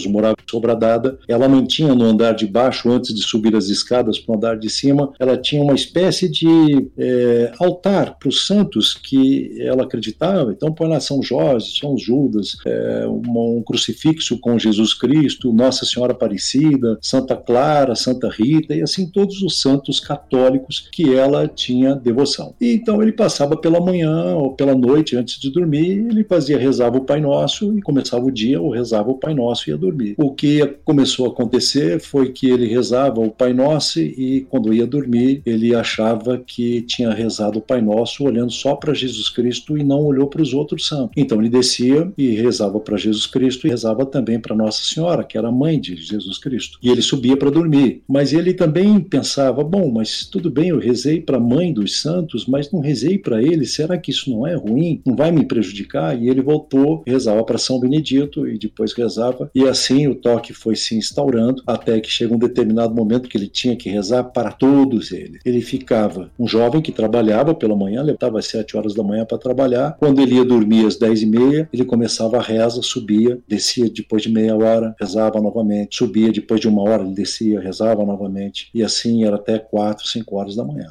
moravam em Sobradada, ela mantinha no andar de baixo, antes de subir as escadas para o andar de cima, ela tinha uma espécie de é, altar para os santos que ela acreditava. Então, põe lá São Jorge, São Judas, é, um, um crucifixo com Jesus Cristo, Nossa Senhora Aparecida, Santa Clara, Santa Rita, e assim todos os santos católicos que ela tinha devoção. E então ele passava pela manhã ou pela noite, antes de dormir, ele fazia, rezava o Pai Nosso e começava o dia ou rezava o Pai Nosso e ia dormir. O que começou a acontecer foi que ele rezava o Pai Nosso e quando ia dormir ele achava que tinha rezado o Pai Nosso olhando só para Jesus Cristo e não olhou para os outros santos. Então ele descia e rezava para Jesus Cristo e rezava também para Nossa Senhora, que era a mãe de Jesus Cristo. E ele subia para dormir. Mas ele também pensava: bom, mas tudo bem, eu rezei para a mãe dos santos, mas não rezei para ele. Será que isso não é ruim? Não vai me prejudicar? E ele voltou, rezava para São Benedito e depois rezava. E assim o toque foi se instaurando até que chega um determinado momento que ele tinha que rezar para todos eles. Ele ficava um jovem que trabalhava pela manhã, levantava às sete horas da manhã para trabalhar. Quando ele ia dormir às dez e meia, ele começava a reza, subia, descia depois de meia hora, rezava novamente, subia depois de uma hora, ele descia, rezava novamente. E assim era até quatro, cinco horas da manhã.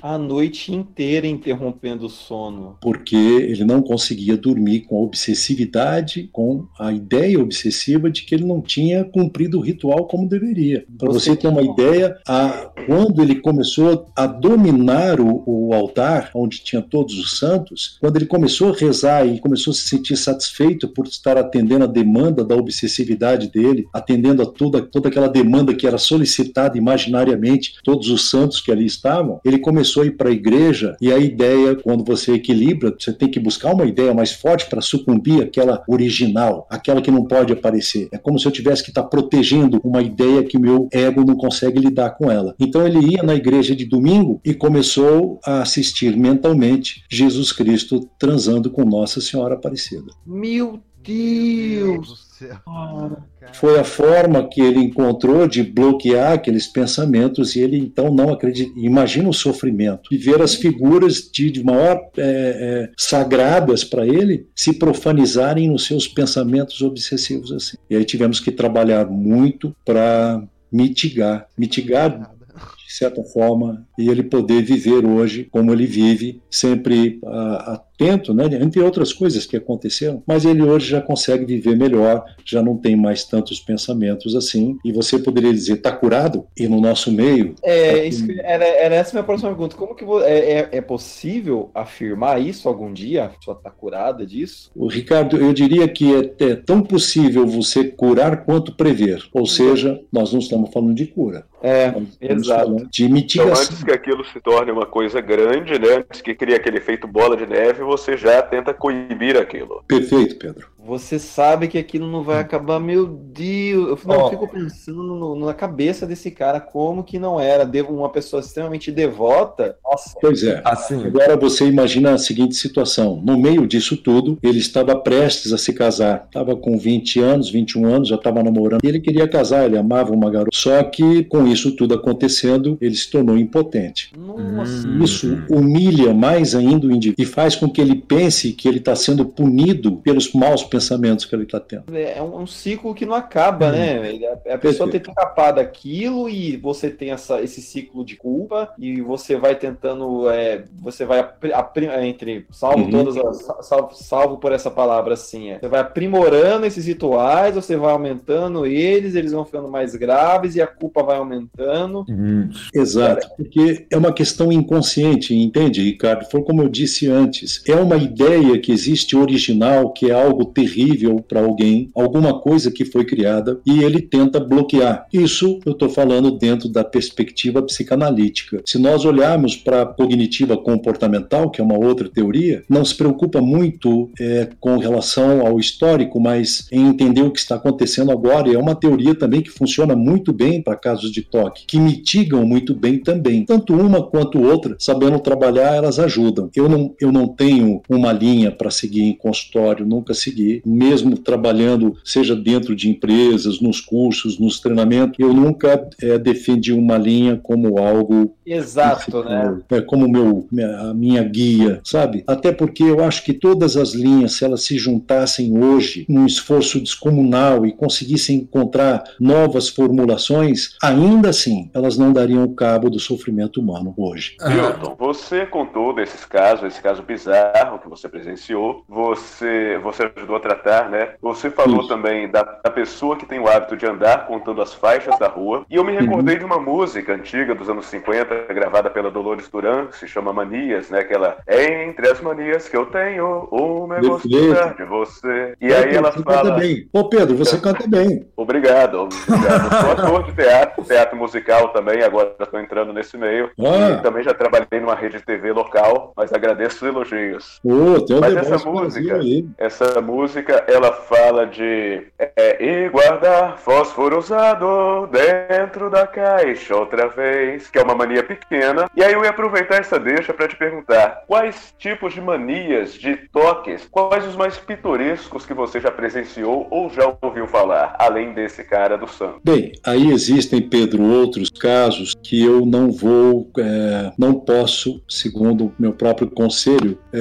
A noite inteira interrompendo o sono. Porque ele não conseguia dormir com a obsessividade, com a ideia obsessiva de que ele não tinha cumprido o ritual como deveria. Para você, ter uma ideia, a, quando ele começou a dominar o, o, altar, onde tinha todos os santos, quando ele começou a rezar e começou a se sentir satisfeito por estar atendendo a demanda da obsessividade dele, atendendo a toda, toda aquela demanda que era solicitada imaginariamente, todos os santos que ali estavam, ele começou a ir para a igreja e a ideia, quando você equilibra, você tem que buscar uma ideia mais forte para sucumbir àquela original, aquela que não pode aparecer. É como se eu tivesse que estar tá protegendo uma ideia que meu ego não consegue lidar com ela. Então ele ia na igreja de domingo e começou a assistir mentalmente Jesus Cristo transando com Nossa Senhora Aparecida. Meu Deus! Foi a forma que ele encontrou de bloquear aqueles pensamentos e ele então não acredita. Imagina o sofrimento de ver as figuras de, de maior é, é, sagradas para ele se profanizarem nos seus pensamentos obsessivos assim. E aí tivemos que trabalhar muito para mitigar, mitigar de certa forma, e ele poder viver hoje como ele vive, sempre a, a sustento, né, entre outras coisas que aconteceram, mas ele hoje já consegue viver melhor, já não tem mais tantos pensamentos assim, e você poderia dizer, está curado? E no nosso meio... É, tá isso, era, era essa minha próxima pergunta. Como que é, é, é possível afirmar isso algum dia? A pessoa está curada disso? O Ricardo, eu diria que é, é tão possível você curar quanto prever, ou seja, nós não estamos falando de cura. É, exato. De mitigação. Então, antes que aquilo se torne uma coisa grande, né? Antes que crie aquele efeito bola de neve, você já tenta coibir aquilo. Perfeito, Pedro. Você sabe que aquilo não vai acabar, meu Deus. Eu não, oh. fico pensando no, na cabeça desse cara, como que não era uma pessoa extremamente devota. Nossa. Pois é. Assim. Agora você imagina a seguinte situação: no meio disso tudo, ele estava prestes a se casar. Estava com 20 anos, 21 anos, já estava namorando. E ele queria casar, ele amava uma garota. Só que com isso tudo acontecendo, ele se tornou impotente. Nossa. Isso humilha mais ainda o indivíduo e faz com que ele pense que ele está sendo punido pelos maus pensamentos que ele está tendo. É, é um, ciclo que não acaba, hum. né? A pessoa tem que escapar daquilo e você tem essa, esse ciclo de culpa e você vai tentando, é, você vai entre salvo uhum. todas as, salvo, salvo por essa palavra assim, é, você vai aprimorando esses rituais, você vai aumentando eles, eles vão ficando mais graves e a culpa vai aumentando aumentando. Hum. Exato, porque é uma questão inconsciente, entende, Ricardo? Foi como eu disse antes, é uma ideia que existe original, que é algo terrível para alguém, alguma coisa que foi criada, e ele tenta bloquear. Isso eu estou falando dentro da perspectiva psicanalítica. Se nós olharmos para a cognitiva comportamental, que é uma outra teoria, não se preocupa muito é, com relação ao histórico, mas em entender o que está acontecendo agora. E é uma teoria também que funciona muito bem para casos de toque, que mitigam muito bem também. Tanto uma quanto outra, sabendo trabalhar, elas ajudam. Eu não, eu não tenho uma linha para seguir em consultório, nunca segui. Mesmo trabalhando, seja dentro de empresas, nos cursos, nos treinamentos, eu nunca é, defendi uma linha como algo. Exato, né? É como meu, a minha guia, sabe? Até porque eu acho que todas as linhas, se elas se juntassem hoje num esforço descomunal e conseguissem encontrar novas formulações, ainda ainda assim, elas não dariam cabo do sofrimento humano hoje. Milton, você contou desses casos, esse caso bizarro que você presenciou, você, você ajudou a tratar, né? Você falou Isso. também da, da, pessoa que tem o hábito de andar contando as faixas da rua. E eu me recordei uhum. de uma música antiga dos anos 50, gravada pela Dolores Duran, se chama Manias, né? Que ela, entre as manias que eu tenho, uma é gostar de você. E aí ela você fala... Canta bem. Ô Pedro, você canta bem. Obrigado, obrigado. [LAUGHS] Sou ator de teatro, teatro musical também, agora estou entrando nesse meio. Ah. E também já trabalhei numa rede de TV local, mas agradeço elogios. Oh, mas essa música, essa música, ela fala de é, e guardar fósforo usado dentro da caixa outra vez, que é uma mania pequena. E aí eu ia aproveitar essa deixa para te perguntar, quais tipos de manias, de toques, quais os mais pitorescos que você já presenciou ou já ouviu falar, além desse cara do santo? Bem, aí existem, Pedro, Pedro, outros casos que eu não vou, é, não posso, segundo meu próprio conselho, é,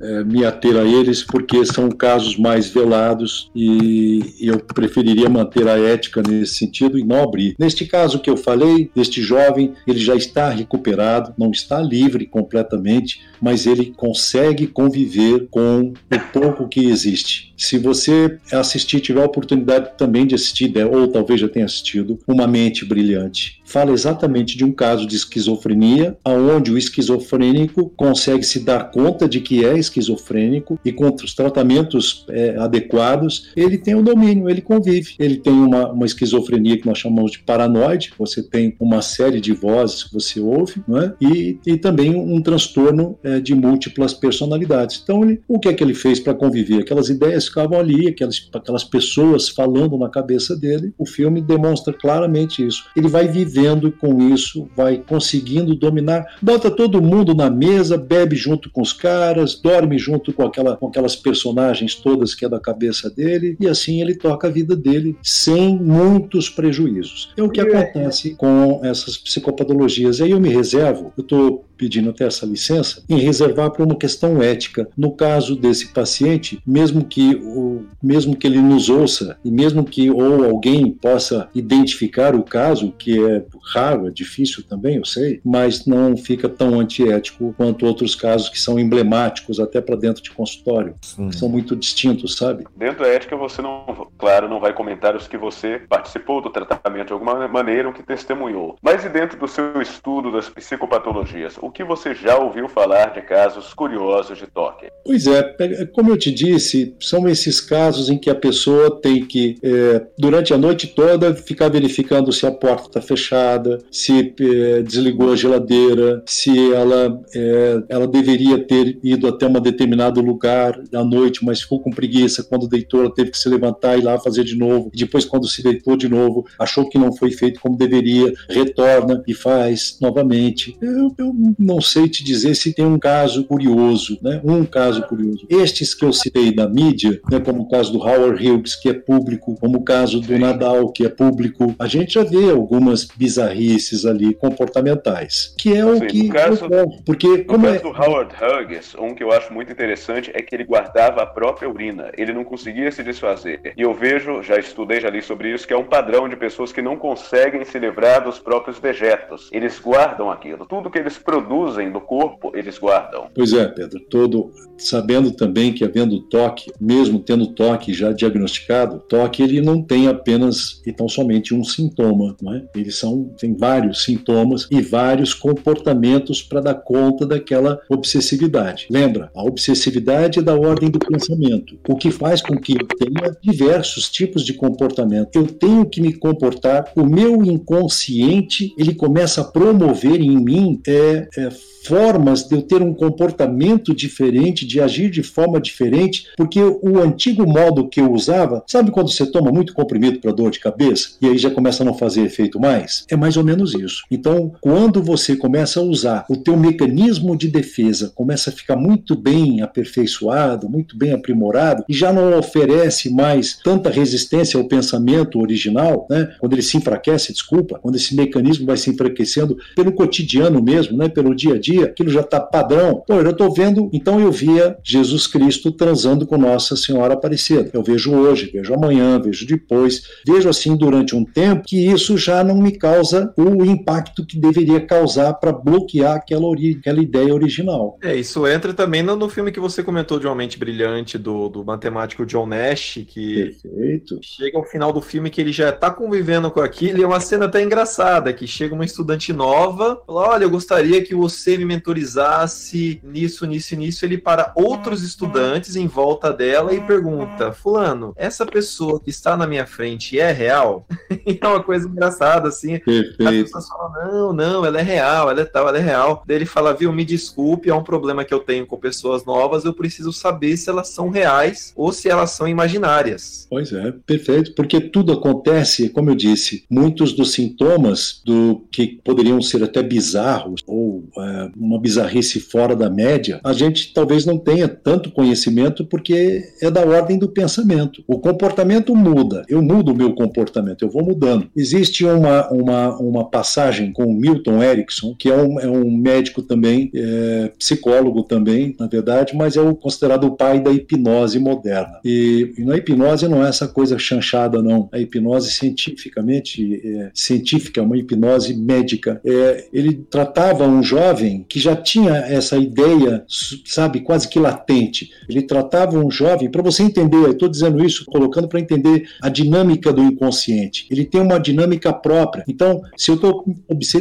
é, me ater a eles, porque são casos mais velados e eu preferiria manter a ética nesse sentido e não abrir. Neste caso que eu falei, deste jovem, ele já está recuperado, não está livre completamente, mas ele consegue conviver com o pouco que existe. Se você assistir, tiver a oportunidade também de assistir, ou talvez já tenha assistido, Uma Mente Brilhante, fala exatamente de um caso de esquizofrenia, aonde o esquizofrênico consegue se dar conta de que é esquizofrênico e com os tratamentos é, adequados, ele tem o domínio, ele convive. Ele tem uma, uma esquizofrenia que nós chamamos de paranoide, você tem uma série de vozes que você ouve, é? e, e também um transtorno é, de múltiplas personalidades. Então, ele, o que é que ele fez para conviver? Aquelas ideias ficavam ali, aquelas, aquelas pessoas falando na cabeça dele. O filme demonstra claramente isso. Ele vai viver com isso, vai conseguindo dominar, bota todo mundo na mesa, bebe junto com os caras, dorme junto com, aquela, com aquelas personagens todas que é da cabeça dele, e assim ele toca a vida dele sem muitos prejuízos. É o que acontece com essas psicopatologias. Aí eu me reservo, eu estou pedindo até essa licença, em reservar para uma questão ética. No caso desse paciente, mesmo que, o, mesmo que ele nos ouça e mesmo que ou alguém possa identificar o caso, que é raro, é difícil também, eu sei, mas não fica tão antiético quanto outros casos que são emblemáticos até para dentro de consultório. São muito distintos, sabe? Dentro da ética, você não, claro, não vai comentar os que você participou do tratamento de alguma maneira, o que testemunhou. Mas e dentro do seu estudo das psicopatologias, o que você já ouviu falar de casos curiosos de toque? Pois é, é como eu te disse, são esses casos em que a pessoa tem que, é, durante a noite toda, ficar verificando se a porta está fechada, se é, desligou a geladeira, se ela, é, ela deveria ter ido até um determinado lugar à noite, mas ficou com preguiça. Quando deitou, ela teve que se levantar e ir lá fazer de novo. Depois, quando se deitou de novo, achou que não foi feito como deveria, retorna e faz novamente. Eu, eu não sei te dizer se tem um caso curioso, né? Um caso curioso. Estes que eu citei da mídia, né, como o caso do Howard Hughes, que é público, como o caso do Nadal, que é público, a gente já vê algumas bizarrices ali comportamentais, que é o Sim, que no caso, porque como no é caso do Howard Hughes, um que eu acho muito interessante é que ele guardava a própria urina. Ele não conseguia se desfazer. E eu vejo, já estudei, já li sobre isso, que é um padrão de pessoas que não conseguem se livrar dos próprios dejetos. Eles guardam aquilo. Tudo que eles produzem do corpo, eles guardam. Pois é, Pedro, todo sabendo também que havendo toque, mesmo tendo toque já diagnosticado, toque ele não tem apenas e tão somente um sintoma, não é? Eles são tem vários sintomas e vários comportamentos para dar conta daquela obsessividade. Lembra, a obsessividade é da ordem do pensamento, o que faz com que eu tenha diversos tipos de comportamento. Eu tenho que me comportar, o meu inconsciente ele começa a promover em mim é, é formas de eu ter um comportamento diferente, de agir de forma diferente, porque o antigo modo que eu usava, sabe quando você toma muito comprimido para dor de cabeça e aí já começa a não fazer efeito mais? É mais ou menos isso. Então, quando você começa a usar o teu mecanismo de defesa, começa a ficar muito bem aperfeiçoado, muito bem aprimorado e já não oferece mais tanta resistência ao pensamento original, né? Quando ele se enfraquece, desculpa, quando esse mecanismo vai se enfraquecendo pelo cotidiano mesmo, né? Pelo dia a dia aquilo já está padrão. Pô, eu estou vendo, então eu via Jesus Cristo transando com Nossa Senhora Aparecida. Eu vejo hoje, vejo amanhã, vejo depois, vejo assim durante um tempo que isso já não me causa o impacto que deveria causar para bloquear aquela, aquela ideia original. É, isso entra também no, no filme que você comentou de Uma Mente Brilhante, do, do matemático John Nash, que Perfeito. chega ao final do filme que ele já está convivendo com aquilo, e é uma cena até engraçada, que chega uma estudante nova, fala, olha, eu gostaria que você me mentorizasse nisso, nisso e nisso, ele para outros estudantes em volta dela e pergunta: Fulano, essa pessoa que está na minha frente é real? [LAUGHS] é uma coisa engraçada, assim. Perfeito. As pessoas falam, não, não, ela é real, ela é tal, ela é real. Daí ele fala, viu, me desculpe, é um problema que eu tenho com pessoas novas, eu preciso saber se elas são reais ou se elas são imaginárias. Pois é, perfeito, porque tudo acontece, como eu disse, muitos dos sintomas do que poderiam ser até bizarros ou é, uma bizarrice fora da média, a gente talvez não tenha tanto conhecimento porque é da ordem do pensamento. O comportamento muda, eu mudo o meu comportamento, eu vou mudando. Existe uma, uma, uma passagem com Milton Erickson, que é um, é um médico também, é, psicólogo também, na verdade, mas é o considerado o pai da hipnose moderna. E, e na hipnose não é essa coisa chanchada, não. A hipnose cientificamente, é, científica, é uma hipnose médica. É, ele tratava um jovem que já tinha essa ideia, sabe, quase que latente. Ele tratava um jovem, para você entender, eu estou dizendo isso, colocando para entender a dinâmica do inconsciente. Ele tem uma dinâmica própria. Então, se eu estou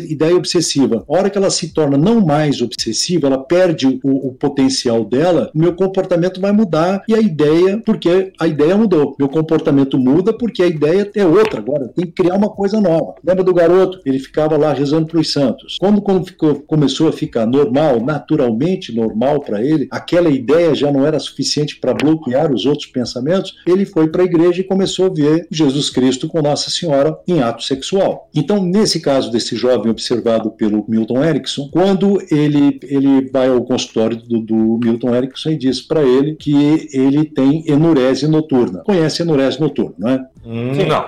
ideia obsessiva, a hora que ela se torna não mais obsessiva, ela perde o, o potencial dela, meu comportamento vai mudar e a ideia, porque a ideia mudou. Meu comportamento muda porque a ideia é outra agora. Tem que criar uma coisa nova. Lembra do garoto? Ele ficava lá rezando para os santos. Quando, quando ficou, começou a ficar normal, naturalmente normal para ele, aquela ideia já não era suficiente para bloquear os outros pensamentos, ele foi para a igreja e começou a ver Jesus Cristo com Nossa Senhora em ato sexual. Então, nesse caso desse jovem observado pelo Milton Erickson, quando ele, ele vai ao consultório do, do Milton Erickson e diz para ele que ele tem enurese noturna. Conhece enurese noturna, não é? Hum. Não.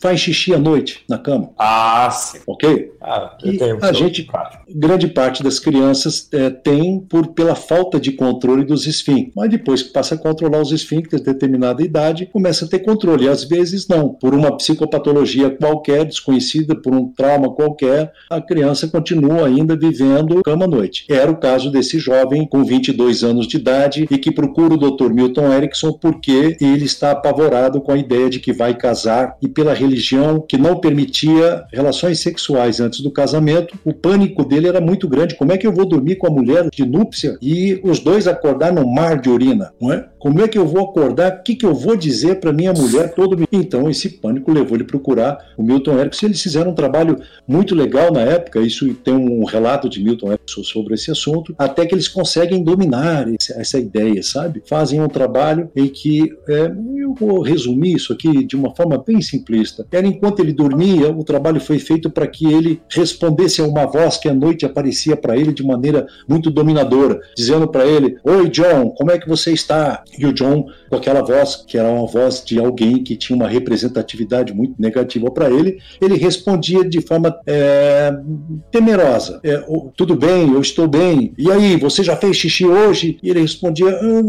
Faz xixi à noite na cama, Ah, sim. ok? Ah, eu E tenho a gente- Claro. grande parte das crianças eh, tem por pela falta de controle dos esfíncteres. Mas depois que passa a controlar os esfíncteres, determinada idade, começa a ter controle. E às vezes não. Por uma psicopatologia qualquer, desconhecida, por um trauma qualquer, a criança continua ainda vivendo cama à noite. Era o caso desse jovem com 22 anos de idade e que procura o Dr. Milton Erickson porque ele está apavorado com a ideia de que vai casar e pela religião que não permitia relações sexuais antes do casamento, o pânico dele era muito grande. Como é que eu vou dormir com a mulher de núpcia e os dois acordar num mar de urina, não é? Como é que eu vou acordar? O que, que eu vou dizer para minha mulher todo Então esse pânico levou ele a procurar o Milton Erickson. Eles fizeram um trabalho muito legal na época. Isso tem um relato de Milton Erickson sobre esse assunto, até que eles conseguem dominar essa ideia, sabe? Fazem um trabalho em que é, eu vou resumir isso aqui de uma forma bem simplista. Era enquanto ele dormia, o trabalho foi feito para que ele respondesse a uma voz que à noite aparecia para ele de maneira muito dominadora, dizendo para ele: Oi, John, como é que você está? E o John, com aquela voz, que era uma voz de alguém que tinha uma representatividade muito negativa para ele, ele respondia de forma é, temerosa: é, "Oh, Tudo bem, eu estou bem. E aí, você já fez xixi hoje? E ele respondia: "Ah,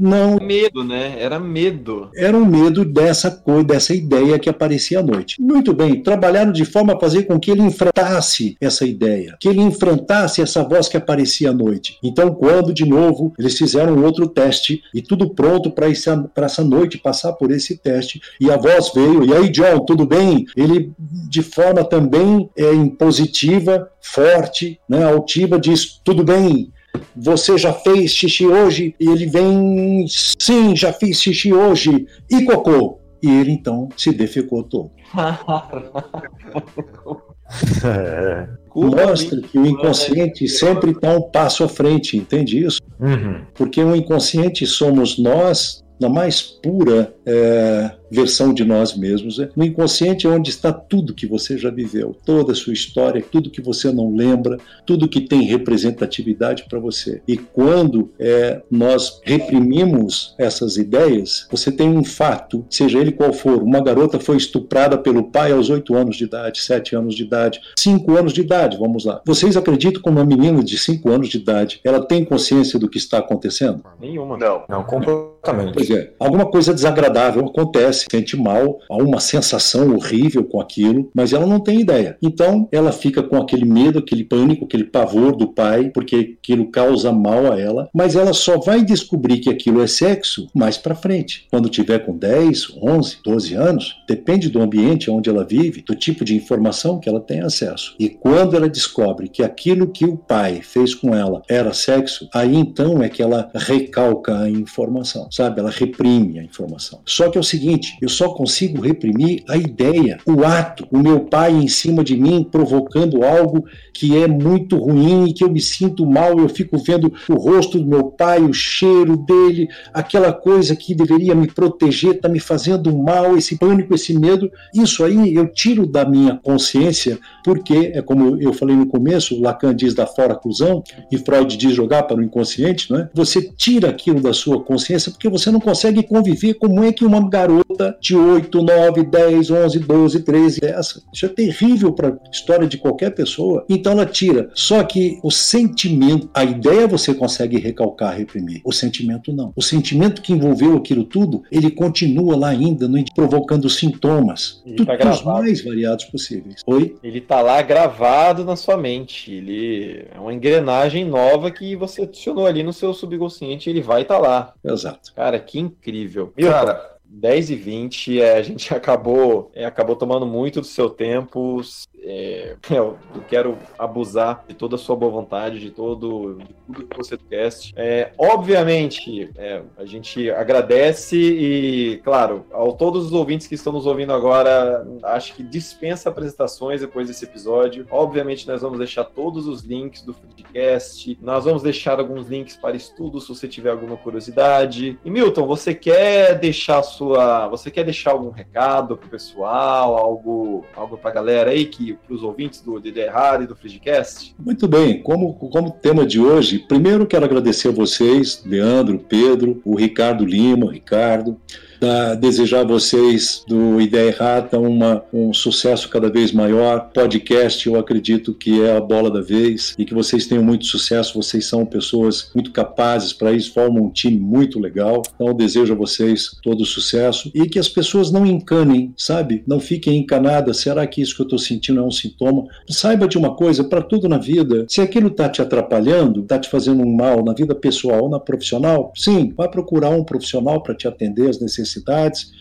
Não, Medo, né? Era medo. era um medo dessa coisa, dessa ideia que aparecia à noite. Muito bem, trabalharam de forma a fazer com que ele enfrentasse essa ideia, que ele enfrentasse essa voz que aparecia à noite. Então, quando de novo eles fizeram outro teste e tudo pronto para essa noite passar por esse teste, e a voz veio, e aí, John, tudo bem? Ele, de forma também é, impositiva, forte, né, altiva, diz: tudo bem, você já fez xixi hoje? E ele vem, sim, já fiz xixi hoje. E cocô? E ele então se defecou todo. [LAUGHS] É. Mostra que o inconsciente sempre está um passo à frente, entende isso? Uhum. Porque o inconsciente somos nós na mais pura é, versão de nós mesmos. né? No inconsciente é onde está tudo que você já viveu, toda a sua história, tudo que você não lembra, tudo que tem representatividade para você. E quando é, nós reprimimos essas ideias, você tem um fato, seja ele qual for, uma garota foi estuprada pelo pai aos 8 anos de idade, 7 anos de idade, 5 anos de idade, vamos lá. Vocês acreditam que uma menina de 5 anos de idade, ela tem consciência do que está acontecendo? Nenhuma. Não. Não, completamente. Pois é, alguma coisa desagradável acontece, sente mal, há uma sensação horrível com aquilo, mas ela não tem ideia. Então, ela fica com aquele medo, aquele pânico, aquele pavor do pai, porque aquilo causa mal a ela, mas ela só vai descobrir que aquilo é sexo mais pra frente. Quando tiver com 10, 11, 12 anos, depende do ambiente onde ela vive, do tipo de informação que ela tem acesso. E quando ela descobre que aquilo que o pai fez com ela era sexo, aí então é que ela recalca a informação, sabe? Ela reprime a informação. Só que é o seguinte, eu só consigo reprimir a ideia, o ato, o meu pai em cima de mim provocando algo que é muito ruim e que eu me sinto mal, eu fico vendo o rosto do meu pai, o cheiro dele, aquela coisa que deveria me proteger, está me fazendo mal, esse pânico, esse medo. Isso aí eu tiro da minha consciência, porque é como eu falei no começo, Lacan diz da fora-clusão e Freud diz jogar para o inconsciente, não é? Você tira aquilo da sua consciência porque você não consegue conviver como é que uma garota de 8, 9, 10, 11, 12, 13 é essa. Isso é terrível para a história de qualquer pessoa. Então ela tira. Só que o sentimento, a ideia você consegue recalcar, reprimir. O sentimento não. O sentimento que envolveu aquilo tudo, ele continua lá ainda, no- provocando sintomas. E Tudo tá mais variados possíveis. Oi? Ele tá lá gravado na sua mente. Ele é uma engrenagem nova que você adicionou ali no seu subconsciente e ele vai estar lá. Exato. Cara, que incrível. Cara, 10 e 20, é, a gente [LAUGHS] acabou, é, acabou tomando muito do seu tempo. É, [LAUGHS] eu quero abusar de toda a sua boa vontade, de todo de tudo que você cast. É, obviamente, é, a gente agradece e, claro, a todos os ouvintes que estão nos ouvindo agora, acho que dispensa apresentações depois desse episódio. Obviamente, nós vamos deixar todos os links do podcast, nós vamos deixar alguns links para estudos se você tiver alguma curiosidade. E Milton, você quer deixar sua, você quer deixar algum recado pro pessoal, algo, algo pra galera aí que pros ouvintes do DD e do Frigicast? Muito bem, como, como tema de hoje, primeiro quero agradecer a vocês, Leandro, Pedro, o Ricardo Lima, Ricardo, da, desejar a vocês do Ideia Errata uma, um sucesso cada vez maior. Podcast, eu acredito que é a bola da vez e que vocês tenham muito sucesso. Vocês são pessoas muito capazes para isso, formam um time muito legal. Então, desejo a vocês todo sucesso e que as pessoas não encanem, sabe? Não fiquem encanadas. Será que isso que eu estou sentindo é um sintoma? Saiba de uma coisa, para tudo na vida, se aquilo está te atrapalhando, está te fazendo um mal na vida pessoal ou na profissional, sim, vai procurar um profissional para te atender as necessidades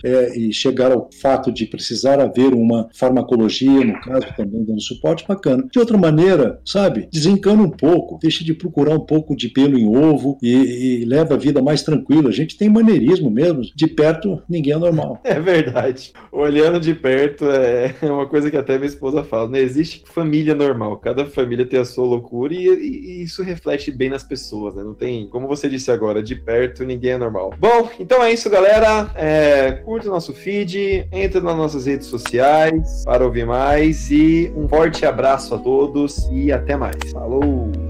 é, e chegar ao fato de precisar haver uma farmacologia, no caso também dando suporte bacana. De outra maneira, sabe, desencana um pouco, deixa de procurar um pouco de pelo em ovo e, e leva a vida mais tranquila. A gente tem maneirismo mesmo, de perto ninguém é normal. [LAUGHS] É verdade. Olhando de perto é uma coisa que até minha esposa fala, não existe família normal, cada família tem a sua loucura e, e, e isso reflete bem nas pessoas, né? Não tem, como você disse agora, de perto ninguém é normal. Bom, então é isso, galera. É, curta nosso feed, entra nas nossas redes sociais para ouvir mais e um forte abraço a todos e até mais. Falou!